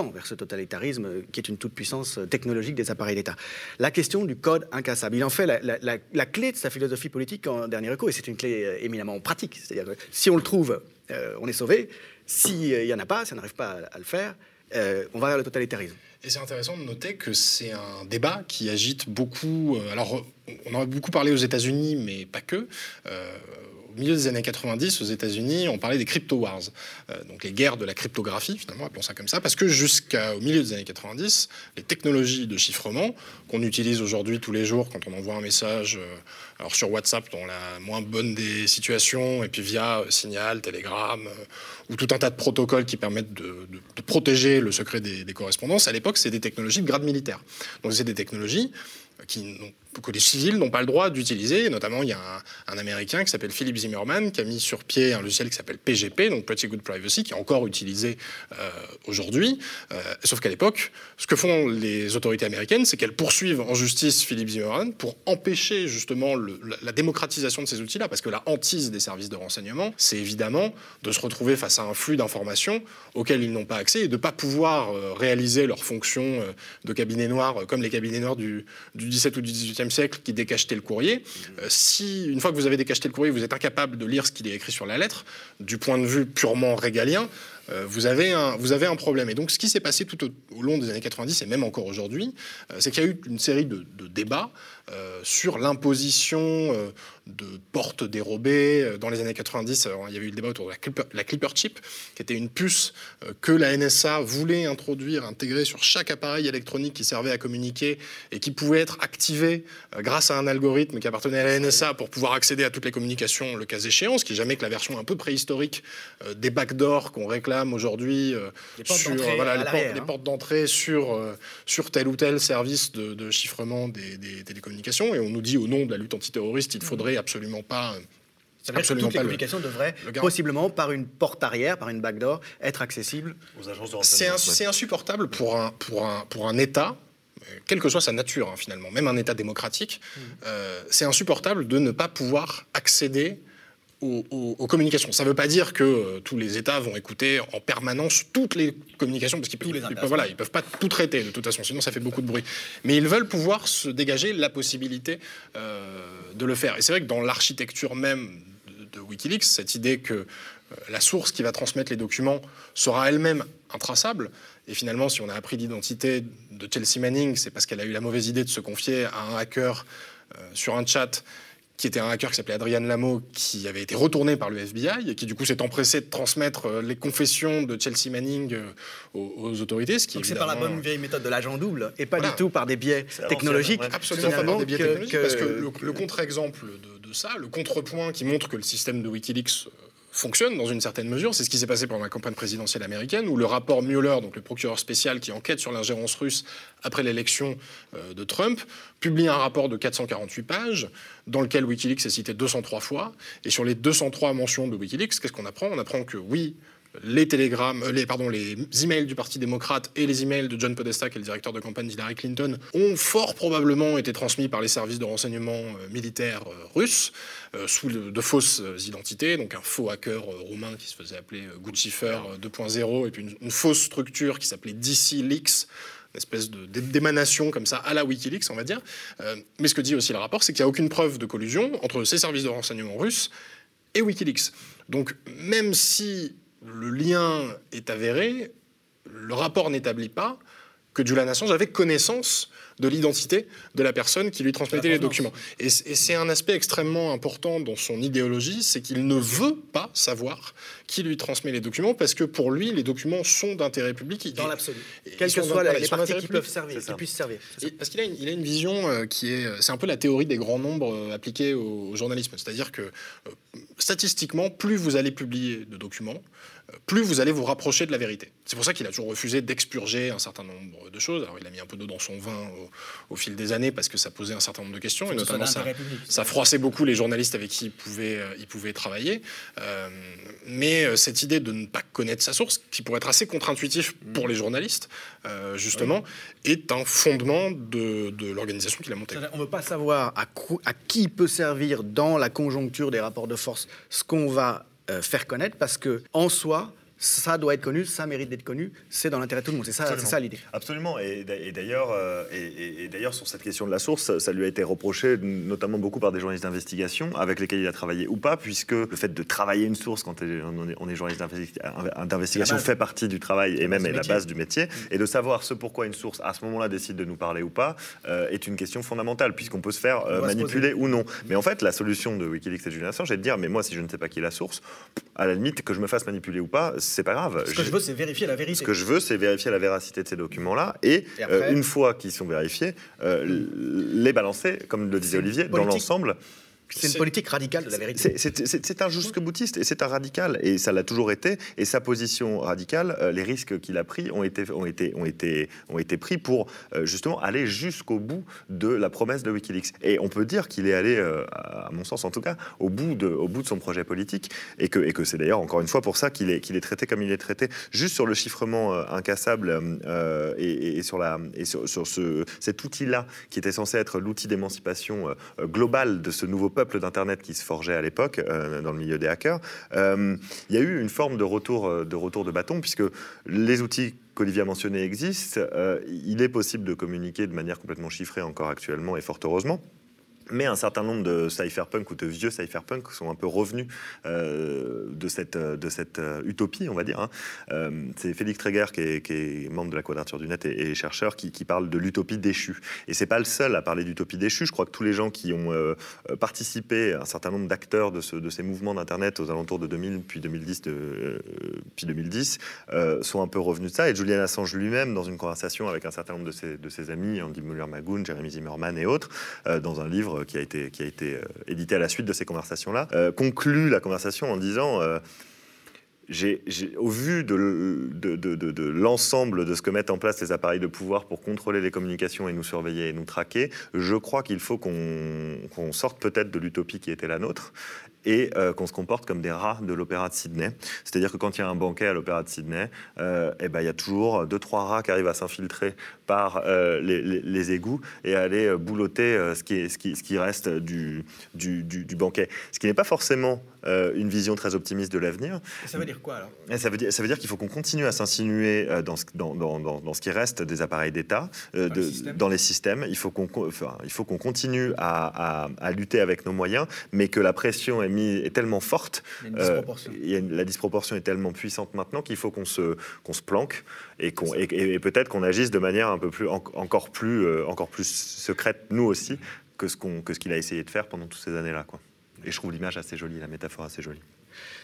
vers ce totalitarisme qui est une toute-puissance technologique des appareils d'État. La question du code incassable, il en fait la, clé de sa philosophie politique en dernier recours, et c'est une clé euh, éminemment pratique. C'est-à-dire que si on le trouve, euh, on est sauvé. S'il n'y en a pas, si on n'arrive pas à, le faire, euh, on va vers le totalitarisme. Et c'est intéressant de noter que c'est un débat qui agite beaucoup. alors, on en a beaucoup parlé aux États-Unis, mais pas que au milieu des années 90, aux États-Unis, on parlait des crypto wars, euh, donc les guerres de la cryptographie, finalement, appelons ça comme ça, parce que jusqu'au milieu des années 90, les technologies de chiffrement qu'on utilise aujourd'hui tous les jours quand on envoie un message, euh, alors sur WhatsApp dans la moins bonne des situations, et puis via euh, Signal, Telegram, ou tout un tas de protocoles qui permettent de, protéger le secret des, correspondances, à l'époque, c'est des technologies de grade militaire. Donc c'est des technologies qui que les civils n'ont pas le droit d'utiliser. Notamment, il y a un, Américain qui s'appelle Philip Zimmerman qui a mis sur pied un logiciel qui s'appelle PGP, donc Pretty Good Privacy, qui est encore utilisé euh, aujourd'hui. Euh, sauf qu'à l'époque, ce que font les autorités américaines, c'est qu'elles poursuivent en justice Philip Zimmerman pour empêcher justement la, démocratisation de ces outils-là, parce que la hantise des services de renseignement, c'est évidemment de se retrouver face à un flux d'informations auxquelles ils n'ont pas accès et de ne pas pouvoir euh, réaliser leurs fonctions de cabinet noir comme les cabinets noirs du, du 17 ou du 18e siècle qui décachetaient le courrier. Euh, si, une fois que vous avez décacheté le courrier, vous êtes incapable de lire ce qu'il est écrit sur la lettre, du point de vue purement régalien, euh, vous, avez un, vous avez un problème. Et donc, ce qui s'est passé tout au, long des années 90 et même encore aujourd'hui, euh, c'est qu'il y a eu une série de, débats sur l'imposition de portes dérobées. Euh, dans les années 90, il y avait eu le débat autour de la Clipper, Chip, qui était une puce euh, que la NSA voulait introduire, intégrer sur chaque appareil électronique qui servait à communiquer et qui pouvait être activé euh, grâce à un algorithme qui appartenait à la NSA pour pouvoir accéder à toutes les communications le cas échéant, ce qui n'est jamais que la version un peu préhistorique des backdoors qu'on réclame aujourd'hui sur voilà, les, portes, d'entrée sur, sur tel ou tel service de, chiffrement des, des télécommunications. Et on nous dit au nom de la lutte antiterroriste, il faudrait absolument pas Ça veut dire que toutes les communications devraient possiblement, par une porte arrière, par une backdoor, être accessibles aux agences de renseignement. C'est insupportable pour un, pour un, pour un État quelle que soit sa nature hein, finalement, même un État démocratique, mm. euh, c'est insupportable de ne pas pouvoir accéder aux, communications. Ça ne veut pas dire que euh, tous les États vont écouter en permanence toutes les communications, parce qu'ils peuvent, voilà, ils peuvent pas tout traiter de toute façon, sinon ça fait beaucoup de bruit. Mais ils veulent pouvoir se dégager la possibilité euh, de le faire. Et c'est vrai que dans l'architecture même de, Wikileaks, cette idée que la source qui va transmettre les documents sera elle-même intraçable, et finalement, si on a appris l'identité de Chelsea Manning, c'est parce qu'elle a eu la mauvaise idée de se confier à un hacker euh, sur un chat qui était un hacker qui s'appelait Adrian Lamo, qui avait été retourné par le FBI et qui du coup s'est empressé de transmettre euh, les confessions de Chelsea Manning euh, aux, autorités. Ce qui Donc c'est par la bonne vieille méthode de l'agent double et pas du tout par des biais technologiques. Absolument pas par des biais technologiques, parce que le, contre-exemple de, de, ça, le contrepoint qui montre que le système de Wikileaks fonctionne dans une certaine mesure. C'est ce qui s'est passé pendant la campagne présidentielle américaine, où le rapport Mueller, donc le procureur spécial qui enquête sur l'ingérence russe après l'élection euh, de Trump, publie un rapport de 448 pages, dans lequel Wikileaks est cité 203 fois. Et sur les 203 mentions de Wikileaks, qu'est-ce qu'on apprend? On apprend que oui, les télégrammes, euh, les, pardon, les emails du Parti démocrate et les emails de John Podesta, qui est le directeur de campagne d'Hillary Clinton, ont fort probablement été transmis par les services de renseignement euh, militaires euh, russes sous de fausses identités, donc un faux hacker roumain qui se faisait appeler Guccifer 2.0 et puis une, fausse structure qui s'appelait DC Leaks une espèce d'émanation comme ça à la Wikileaks, on va dire. mais ce que dit aussi le rapport, c'est qu'il n'y a aucune preuve de collusion entre ces services de renseignement russes et Wikileaks. Donc même si le lien est avéré, le rapport n'établit pas que Julian Assange avait connaissance de l'identité de la personne qui lui transmettait les documents. Et, c'est un aspect extrêmement important dans son idéologie, c'est qu'il ne veut pas savoir qui lui transmet les documents, parce que pour lui, les documents sont d'intérêt public. Dans l'absolu. Quelles que soient les parties qui peuvent servir, qui puissent servir. parce qu'il a, une, a une vision euh, qui est... C'est un peu la théorie des grands nombres euh, appliqués au, journalisme. C'est-à-dire que, euh, statistiquement, plus vous allez publier de documents, plus vous allez vous rapprocher de la vérité. C'est pour ça qu'il a toujours refusé d'expurger un certain nombre de choses. Alors il a mis un peu d'eau dans son vin au, fil des années parce que ça posait un certain nombre de questions et notamment ça, ça, froissait beaucoup les journalistes avec qui il pouvait, euh, il pouvait travailler. Euh, mais euh, cette idée de ne pas connaître sa source, qui pourrait être assez contre-intuitif pour les journalistes, justement, est un fondement de, de l'organisation qu'il a montée. On ne veut pas savoir à, à qui peut servir dans la conjoncture des rapports de force ce qu'on va faire connaître parce que en soi, ça doit être connu, ça mérite d'être connu, c'est dans l'intérêt de tout le monde. C'est ça, ça l'idée. Absolument. Et, d'ailleurs, euh, et, d'ailleurs, sur cette question de la source, ça lui a été reproché, notamment beaucoup par des journalistes d'investigation, avec lesquels il a travaillé ou pas, puisque le fait de travailler une source quand on est, journaliste d'investigation fait partie du travail et même est la base du métier. Mm. Et de savoir ce pourquoi une source, à ce moment-là, décide de nous parler ou pas, euh, est une question fondamentale, puisqu'on peut se faire euh, manipuler ou non. Mais en fait, la solution de Wikileaks et Julian Assange est de dire, mais moi, si je ne sais pas qui est la source, à la limite, que je me fasse manipuler ou pas, c'est pas grave. Ce que je veux, c'est vérifier la vérité. Ce que je veux, c'est vérifier la véracité de ces documents-là et, euh, une fois qu'ils sont vérifiés, euh, les balancer, comme le disait Olivier, dans l'ensemble. C'est une politique radicale de la vérité. C'est un jusque boutiste et c'est un radical et ça l'a toujours été. Et sa position radicale, euh, les risques qu'il a pris ont été, ont été, ont été, ont été pris pour euh, justement aller jusqu'au bout de la promesse de WikiLeaks. Et on peut dire qu'il est allé, euh, à mon sens en tout cas, au bout de, au bout de son projet politique et que, et que c'est d'ailleurs encore une fois pour ça qu'il est, qu'il est traité comme il est traité. Juste sur le chiffrement incassable et, sur, la, et sur, sur ce, cet outil-là qui était censé être l'outil d'émancipation globale de ce nouveau peuple d'Internet qui se forgeait à l'époque euh, dans le milieu des hackers, euh, il y a eu une forme de retour, euh, de retour de bâton, puisque les outils qu'Olivier a mentionnés existent. il est possible de communiquer de manière complètement chiffrée encore actuellement, et fort heureusement. Mais un certain nombre de cypherpunk ou de vieux cypherpunk sont un peu revenus euh, de cette, de cette euh, utopie, on va dire. Hein. Euh, c'est Félix Tréguer, qui est, membre de la Quadrature du Net et, chercheur, qui, parle de l'utopie déchue. Et c'est pas le seul à parler d'utopie déchue. Je crois que tous les gens qui ont participé, un certain nombre d'acteurs de, ce, de, ces mouvements d'Internet aux alentours de 2000, puis 2010, puis 2010 sont un peu revenus de ça. Et Julian Assange lui-même, dans une conversation avec un certain nombre de ses, de ses amis, Andy Muller-Magoon, Jeremy Zimmerman et autres, dans un livre qui a été, qui a été euh, édité à la suite de ces conversations-là, euh, conclut la conversation en disant euh, au vu de, de, de, de, l'ensemble de ce que mettent en place les appareils de pouvoir pour contrôler les communications et nous surveiller et nous traquer, je crois qu'il faut qu'on, qu'on sorte peut-être de l'utopie qui était la nôtre et qu'on se comporte comme des rats de l'opéra de Sydney. C'est-à-dire que quand il y a un banquet à l'opéra de Sydney, eh ben, il y a toujours deux, trois rats qui arrivent à s'infiltrer par les, égouts et à aller boulotter ce, qui est, ce, qui, ce qui reste du, du, du banquet. Ce qui n'est pas forcément une vision très optimiste de l'avenir. Ça veut dire quoi alors? Ça veut dire, ça veut dire qu'il faut qu'on continue à s'insinuer dans ce, dans, dans, dans, ce qui reste des appareils d'État, dans, les systèmes. Il faut qu'on enfin, il faut qu'on continue à, à, lutter avec nos moyens, mais que la pression est, est tellement forte, il la disproportion est tellement puissante maintenant qu'il faut qu'on se, qu'on se planque et, qu'on, et, peut-être qu'on agisse de manière un peu plus, encore, plus, encore plus secrète, nous aussi, que ce, qu'on, que ce qu'il a essayé de faire pendant toutes ces années-là. Quoi. Et je trouve l'image assez jolie, la métaphore assez jolie.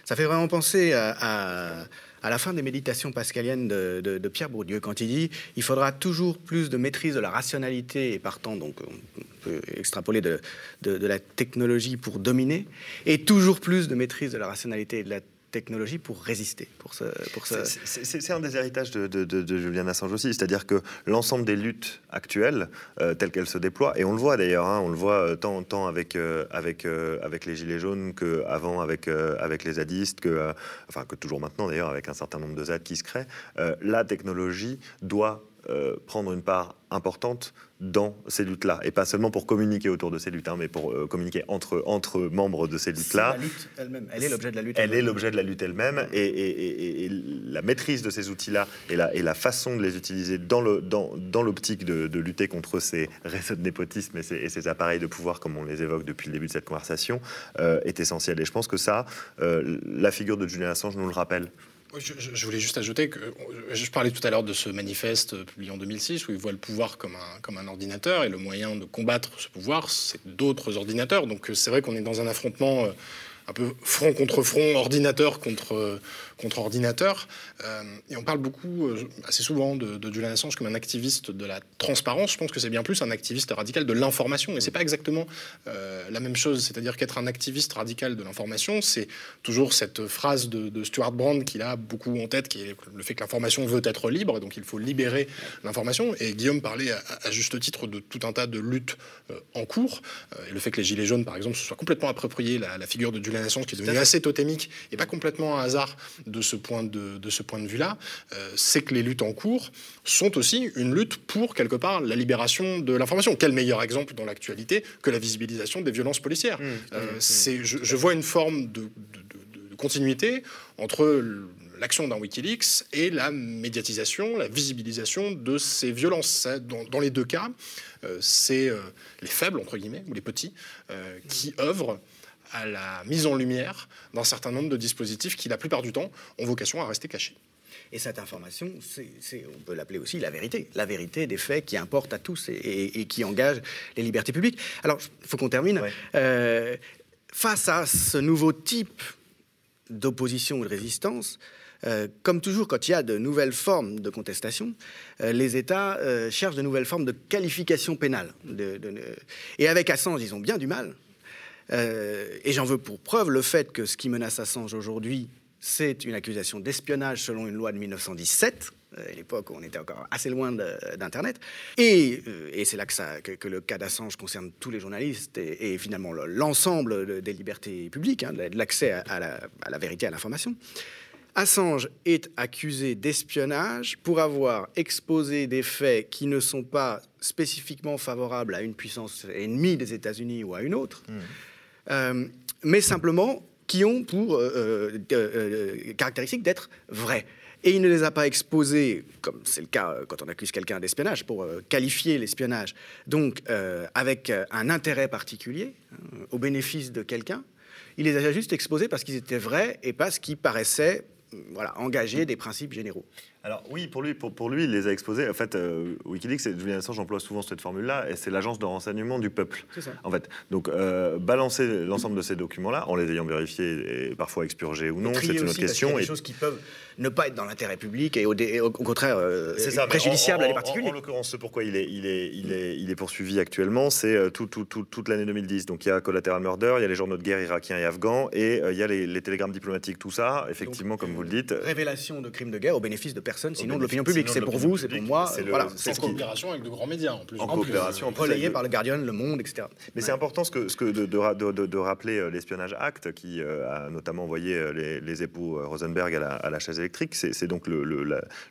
Ça fait vraiment penser à, à, la fin des méditations pascaliennes de, Pierre Bourdieu, quand il dit il faudra toujours plus de maîtrise de la rationalité, et partant, donc, on peut extrapoler de, la technologie pour dominer, et toujours plus de maîtrise de la rationalité et de la technologie pour résister. Pour ce, pour C'est un des héritages de, de, Julian Assange aussi, c'est-à-dire que l'ensemble des luttes actuelles, euh, telles qu'elles se déploient, et on le voit d'ailleurs, hein, on le voit euh, tant avec, euh, avec, avec les Gilets jaunes qu'avant avec, avec les zadistes, que, enfin, que toujours maintenant d'ailleurs avec un certain nombre de ZAD qui se créent, la technologie doit prendre une part importante dans ces luttes-là, et pas seulement pour communiquer autour de ces luttes, hein, mais pour euh, communiquer entre, entre membres de ces luttes-là. La lutte elle-même, elle est l'objet de la lutte. Elle, est l'objet de la lutte elle-même, et, la maîtrise de ces outils-là et la, et la façon de les utiliser dans, le, dans, dans l'optique de, lutter contre ces réseaux de népotisme et ces, appareils de pouvoir, comme on les évoque depuis le début de cette conversation, euh, est essentielle. Et je pense que ça, euh, la figure de Julian Assange nous le rappelle. Je, voulais juste ajouter que je parlais tout à l'heure de ce manifeste publié en 2006 où il voit le pouvoir comme un, comme un ordinateur et le moyen de combattre ce pouvoir, c'est d'autres ordinateurs. Donc c'est vrai qu'on est dans un affrontement euh, un peu front contre front, ordinateur contre, contre ordinateur. Euh, et on parle beaucoup, euh, assez souvent, de, de, Julian Assange comme un activiste de la transparence. Je pense que c'est bien plus un activiste radical de l'information. Et c'est pas exactement euh, la même chose. C'est-à-dire qu'être un activiste radical de l'information, c'est toujours cette phrase de, Stuart Brand qu'il a beaucoup en tête, qui est le fait que l'information veut être libre, donc il faut libérer l'information. Et Guillaume parlait à, juste titre de tout un tas de luttes en cours. et le fait que les Gilets jaunes, par exemple, se soient complètement approprié la, la figure de Julian Qui est devenue assez totémique, et pas complètement un hasard de ce point de, de ce point de vue-là, euh, c'est que les luttes en cours sont aussi une lutte pour, quelque part, la libération de l'information. Quel meilleur exemple dans l'actualité que la visibilisation des violences policières mmh, euh, mmh, je, vois une forme de, de continuité entre l'action d'un Wikileaks et la médiatisation, la visibilisation de ces violences. Dans, dans les deux cas, euh, c'est les faibles, entre guillemets, ou les petits, qui œuvrent à la mise en lumière d'un certain nombre de dispositifs qui, la plupart du temps, ont vocation à rester cachés. Et cette information, on peut l'appeler aussi la vérité, la vérité des faits qui importent à tous et, qui engagent les libertés publiques. Alors, il faut qu'on termine. Euh, face à ce nouveau type d'opposition ou de résistance, euh, comme toujours, quand il y a de nouvelles formes de contestation, euh, les États cherchent de nouvelles formes de qualification pénale. et avec Assange, ils ont bien du mal, euh, et j'en veux pour preuve le fait que ce qui menace Assange aujourd'hui, c'est une accusation d'espionnage selon une loi de 1917 euh, à l'époque où on était encore assez loin d'Internet. Et, euh, et c'est là que, le cas d'Assange concerne tous les journalistes et, finalement l'ensemble des libertés publiques, hein, de l'accès à, la, à, la, vérité, à l'information. Assange est accusé d'espionnage pour avoir exposé des faits qui ne sont pas spécifiquement favorables à une puissance ennemie des États-Unis ou à une autre. Mmh. Euh, mais simplement qui ont pour euh, euh, caractéristique d'être vrais. Et il ne les a pas exposés, comme c'est le cas quand on accuse quelqu'un d'espionnage, pour qualifier l'espionnage, donc avec un intérêt particulier, hein, au bénéfice de quelqu'un. Il les a juste exposés parce qu'ils étaient vrais et parce qu'ils paraissaient voilà, engager des principes généraux. Alors oui, pour lui, pour, pour lui, il les a exposés. En fait, euh, Wikileaks, Julian Assange emploie souvent cette formule-là, et c'est l'agence de renseignement du peuple. Ça. En fait, donc euh, balancer l'ensemble de ces documents-là, en les ayant vérifiés et parfois expurgés ou non, c'est une autre question. Il y a des choses qui peuvent ne pas être dans l'intérêt public et au, au, contraire euh, préjudiciable à des particuliers. En, l'occurrence, ce pourquoi il est, il est, il est, il est poursuivi actuellement, c'est euh, tout, tout, toute l'année 2010. Donc il y a Collateral Murder, il y a les journaux de guerre irakiens et afghans, et il y a les, les, télégrammes diplomatiques, tout ça. Effectivement, comme vous le dites. Révélation de crimes de guerre au bénéfice de personnes, sinon de l'opinion publique. C'est pour vous, c'est pour moi. C'est voilà, en coopération avec de grands médias en plus. En, coopération. Relayé par le Guardian, Le Monde, etc. Mais c'est important ce que, ce que de, de, rappeler l'espionnage Act, qui a notamment envoyé les, époux Rosenberg à la, chaise électrique. C'est donc le,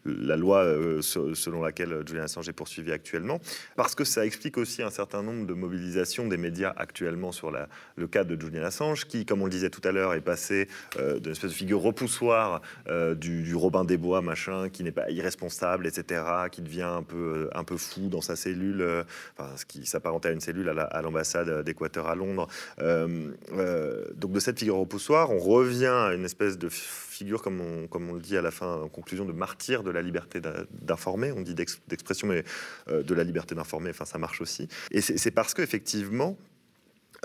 la, loi selon laquelle Julian Assange est poursuivi actuellement, parce que ça explique aussi un certain nombre de mobilisations des médias actuellement sur la, le cas de Julian Assange, qui, comme on le disait tout à l'heure, est passé euh, d'une espèce de figure repoussoire euh, du, Robin des Bois, machin, qui n'est pas irresponsable, etc., qui devient un peu, un peu fou dans sa cellule, euh, enfin, ce qui s'apparentait à une cellule à l'ambassade d'Équateur à Londres. donc de cette figure repoussoire, on revient à une espèce de figure, comme on, comme on le dit à la fin, en conclusion, de martyr de la liberté d'informer. On dit d'expression, mais de la liberté d'informer, enfin, ça marche aussi. Et c'est parce qu'effectivement,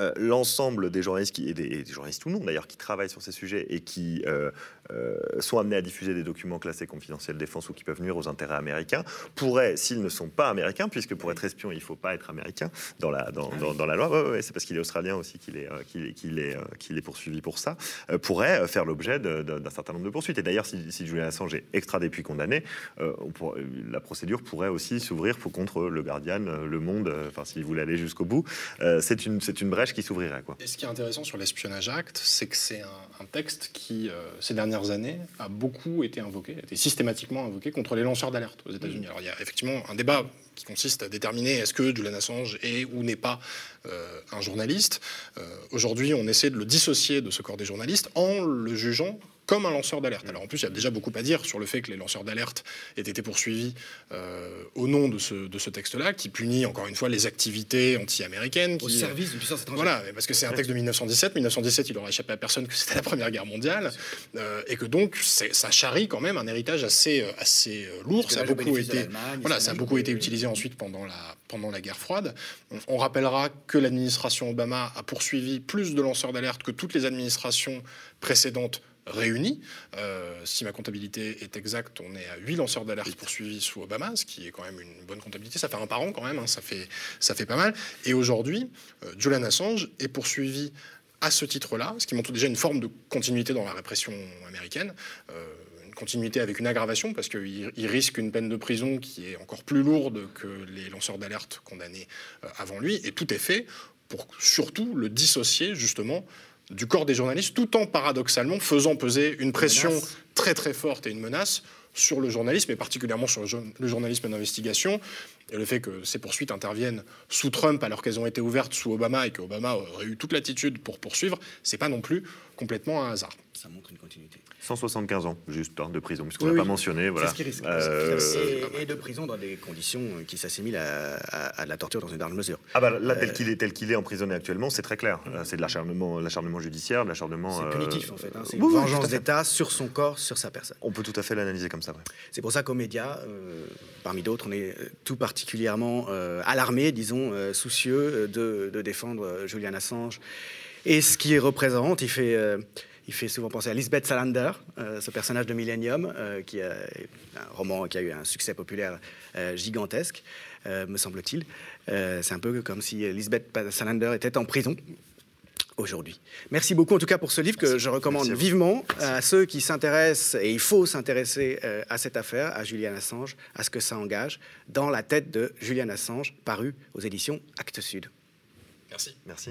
euh, l'ensemble des journalistes, qui, et des, journalistes ou non d'ailleurs, qui travaillent sur ces sujets et qui euh, euh, sont amenés à diffuser des documents classés confidentiels défense ou qui peuvent nuire aux intérêts américains, pourraient, s'ils ne sont pas américains, puisque pour être espion, il ne faut pas être américain dans la, dans, ah la loi, c'est parce qu'il est australien aussi qu'il est, qu'il est, qu'il est, poursuivi pour ça, pourraient faire l'objet d'un certain nombre de poursuites. Et d'ailleurs, si, si, Julian Assange est extradé puis condamné, la procédure pourrait aussi s'ouvrir contre le Guardian, le Monde, enfin s'il voulait aller jusqu'au bout. c'est une, une qui s'ouvrirait. Quoi. Et ce qui est intéressant sur l'espionnage acte, c'est que c'est un, texte qui, euh, ces dernières années, a beaucoup été invoqué, a été systématiquement invoqué contre les lanceurs d'alerte aux États-Unis. Alors il y a effectivement un débat qui consiste à déterminer est-ce que Julian Assange est ou n'est pas euh, un journaliste. Euh, aujourd'hui, on essaie de le dissocier de ce corps des journalistes en le jugeant comme un lanceur d'alerte. Alors en plus, il y a déjà beaucoup à dire sur le fait que les lanceurs d'alerte aient été poursuivis euh, au nom de ce, de ce texte-là, qui punit encore une fois les activités anti-américaines. Au service d'une puissance étrangère. Voilà, parce que c'est un texte de 1917. 1917, il aura échappé à personne que c'était la Première Guerre mondiale, euh, et que donc ça charrie quand même un héritage assez, euh, assez lourd. Ça a, beaucoup été, voilà, ça a beaucoup été utilisé ensuite pendant la, pendant la guerre froide. On, on rappellera que l'administration Obama a poursuivi plus de lanceurs d'alerte que toutes les administrations précédentes réunis. Euh, si ma comptabilité est exacte, on est à 8 lanceurs d'alerte poursuivis sous Obama, ce qui est quand même une bonne comptabilité. Ça fait un par an quand même, hein, ça, fait, ça fait pas mal. Et aujourd'hui, euh, Julian Assange est poursuivi à ce titre-là, ce qui montre déjà une forme de continuité dans la répression américaine. Euh, une continuité avec une aggravation, parce qu'il risque une peine de prison qui est encore plus lourde que les lanceurs d'alerte condamnés avant lui. Et tout est fait pour surtout le dissocier justement du corps des journalistes, tout en paradoxalement faisant peser une pression très très forte et une menace sur le journalisme, et particulièrement sur le journalisme d'investigation. Et le fait que ces poursuites interviennent sous Trump alors qu'elles ont été ouvertes sous Obama et qu'Obama aurait eu toute l'attitude pour poursuivre, c'est pas non plus complètement un hasard. Ça montre une continuité. 175 ans, juste, hein, de prison, puisqu'on n'a pas mentionné. Voilà. C'est ce qui risque. Euh, et, de prison dans des conditions qui s'assimilent à, la torture dans une large mesure. Ah bah là, tel euh, qu'il est, tel qu'il est emprisonné actuellement, c'est très clair. Euh, c'est de l'acharnement, l'acharnement judiciaire, de l'acharnement. C'est punitif en fait. Hein. C'est une vengeance d'État sur son corps, sur sa personne. On peut tout à fait l'analyser comme ça. Ouais. C'est pour ça qu'aux médias, parmi d'autres, on est tout particulièrement alarmé, disons, soucieux de, de, défendre Julian Assange et ce qui représente. Il fait il fait souvent penser à Lisbeth Salander, euh, ce personnage de Millennium, euh, qui a un roman qui a eu un succès populaire euh, gigantesque, me semble-t-il. c'est un peu comme si Lisbeth Salander était en prison aujourd'hui. Merci beaucoup en tout cas pour ce livre que je recommande vivement à ceux qui s'intéressent, et il faut s'intéresser à cette affaire, à Julian Assange, à ce que ça engage, dans la tête de Julian Assange, paru aux éditions Actes Sud. Merci. Merci.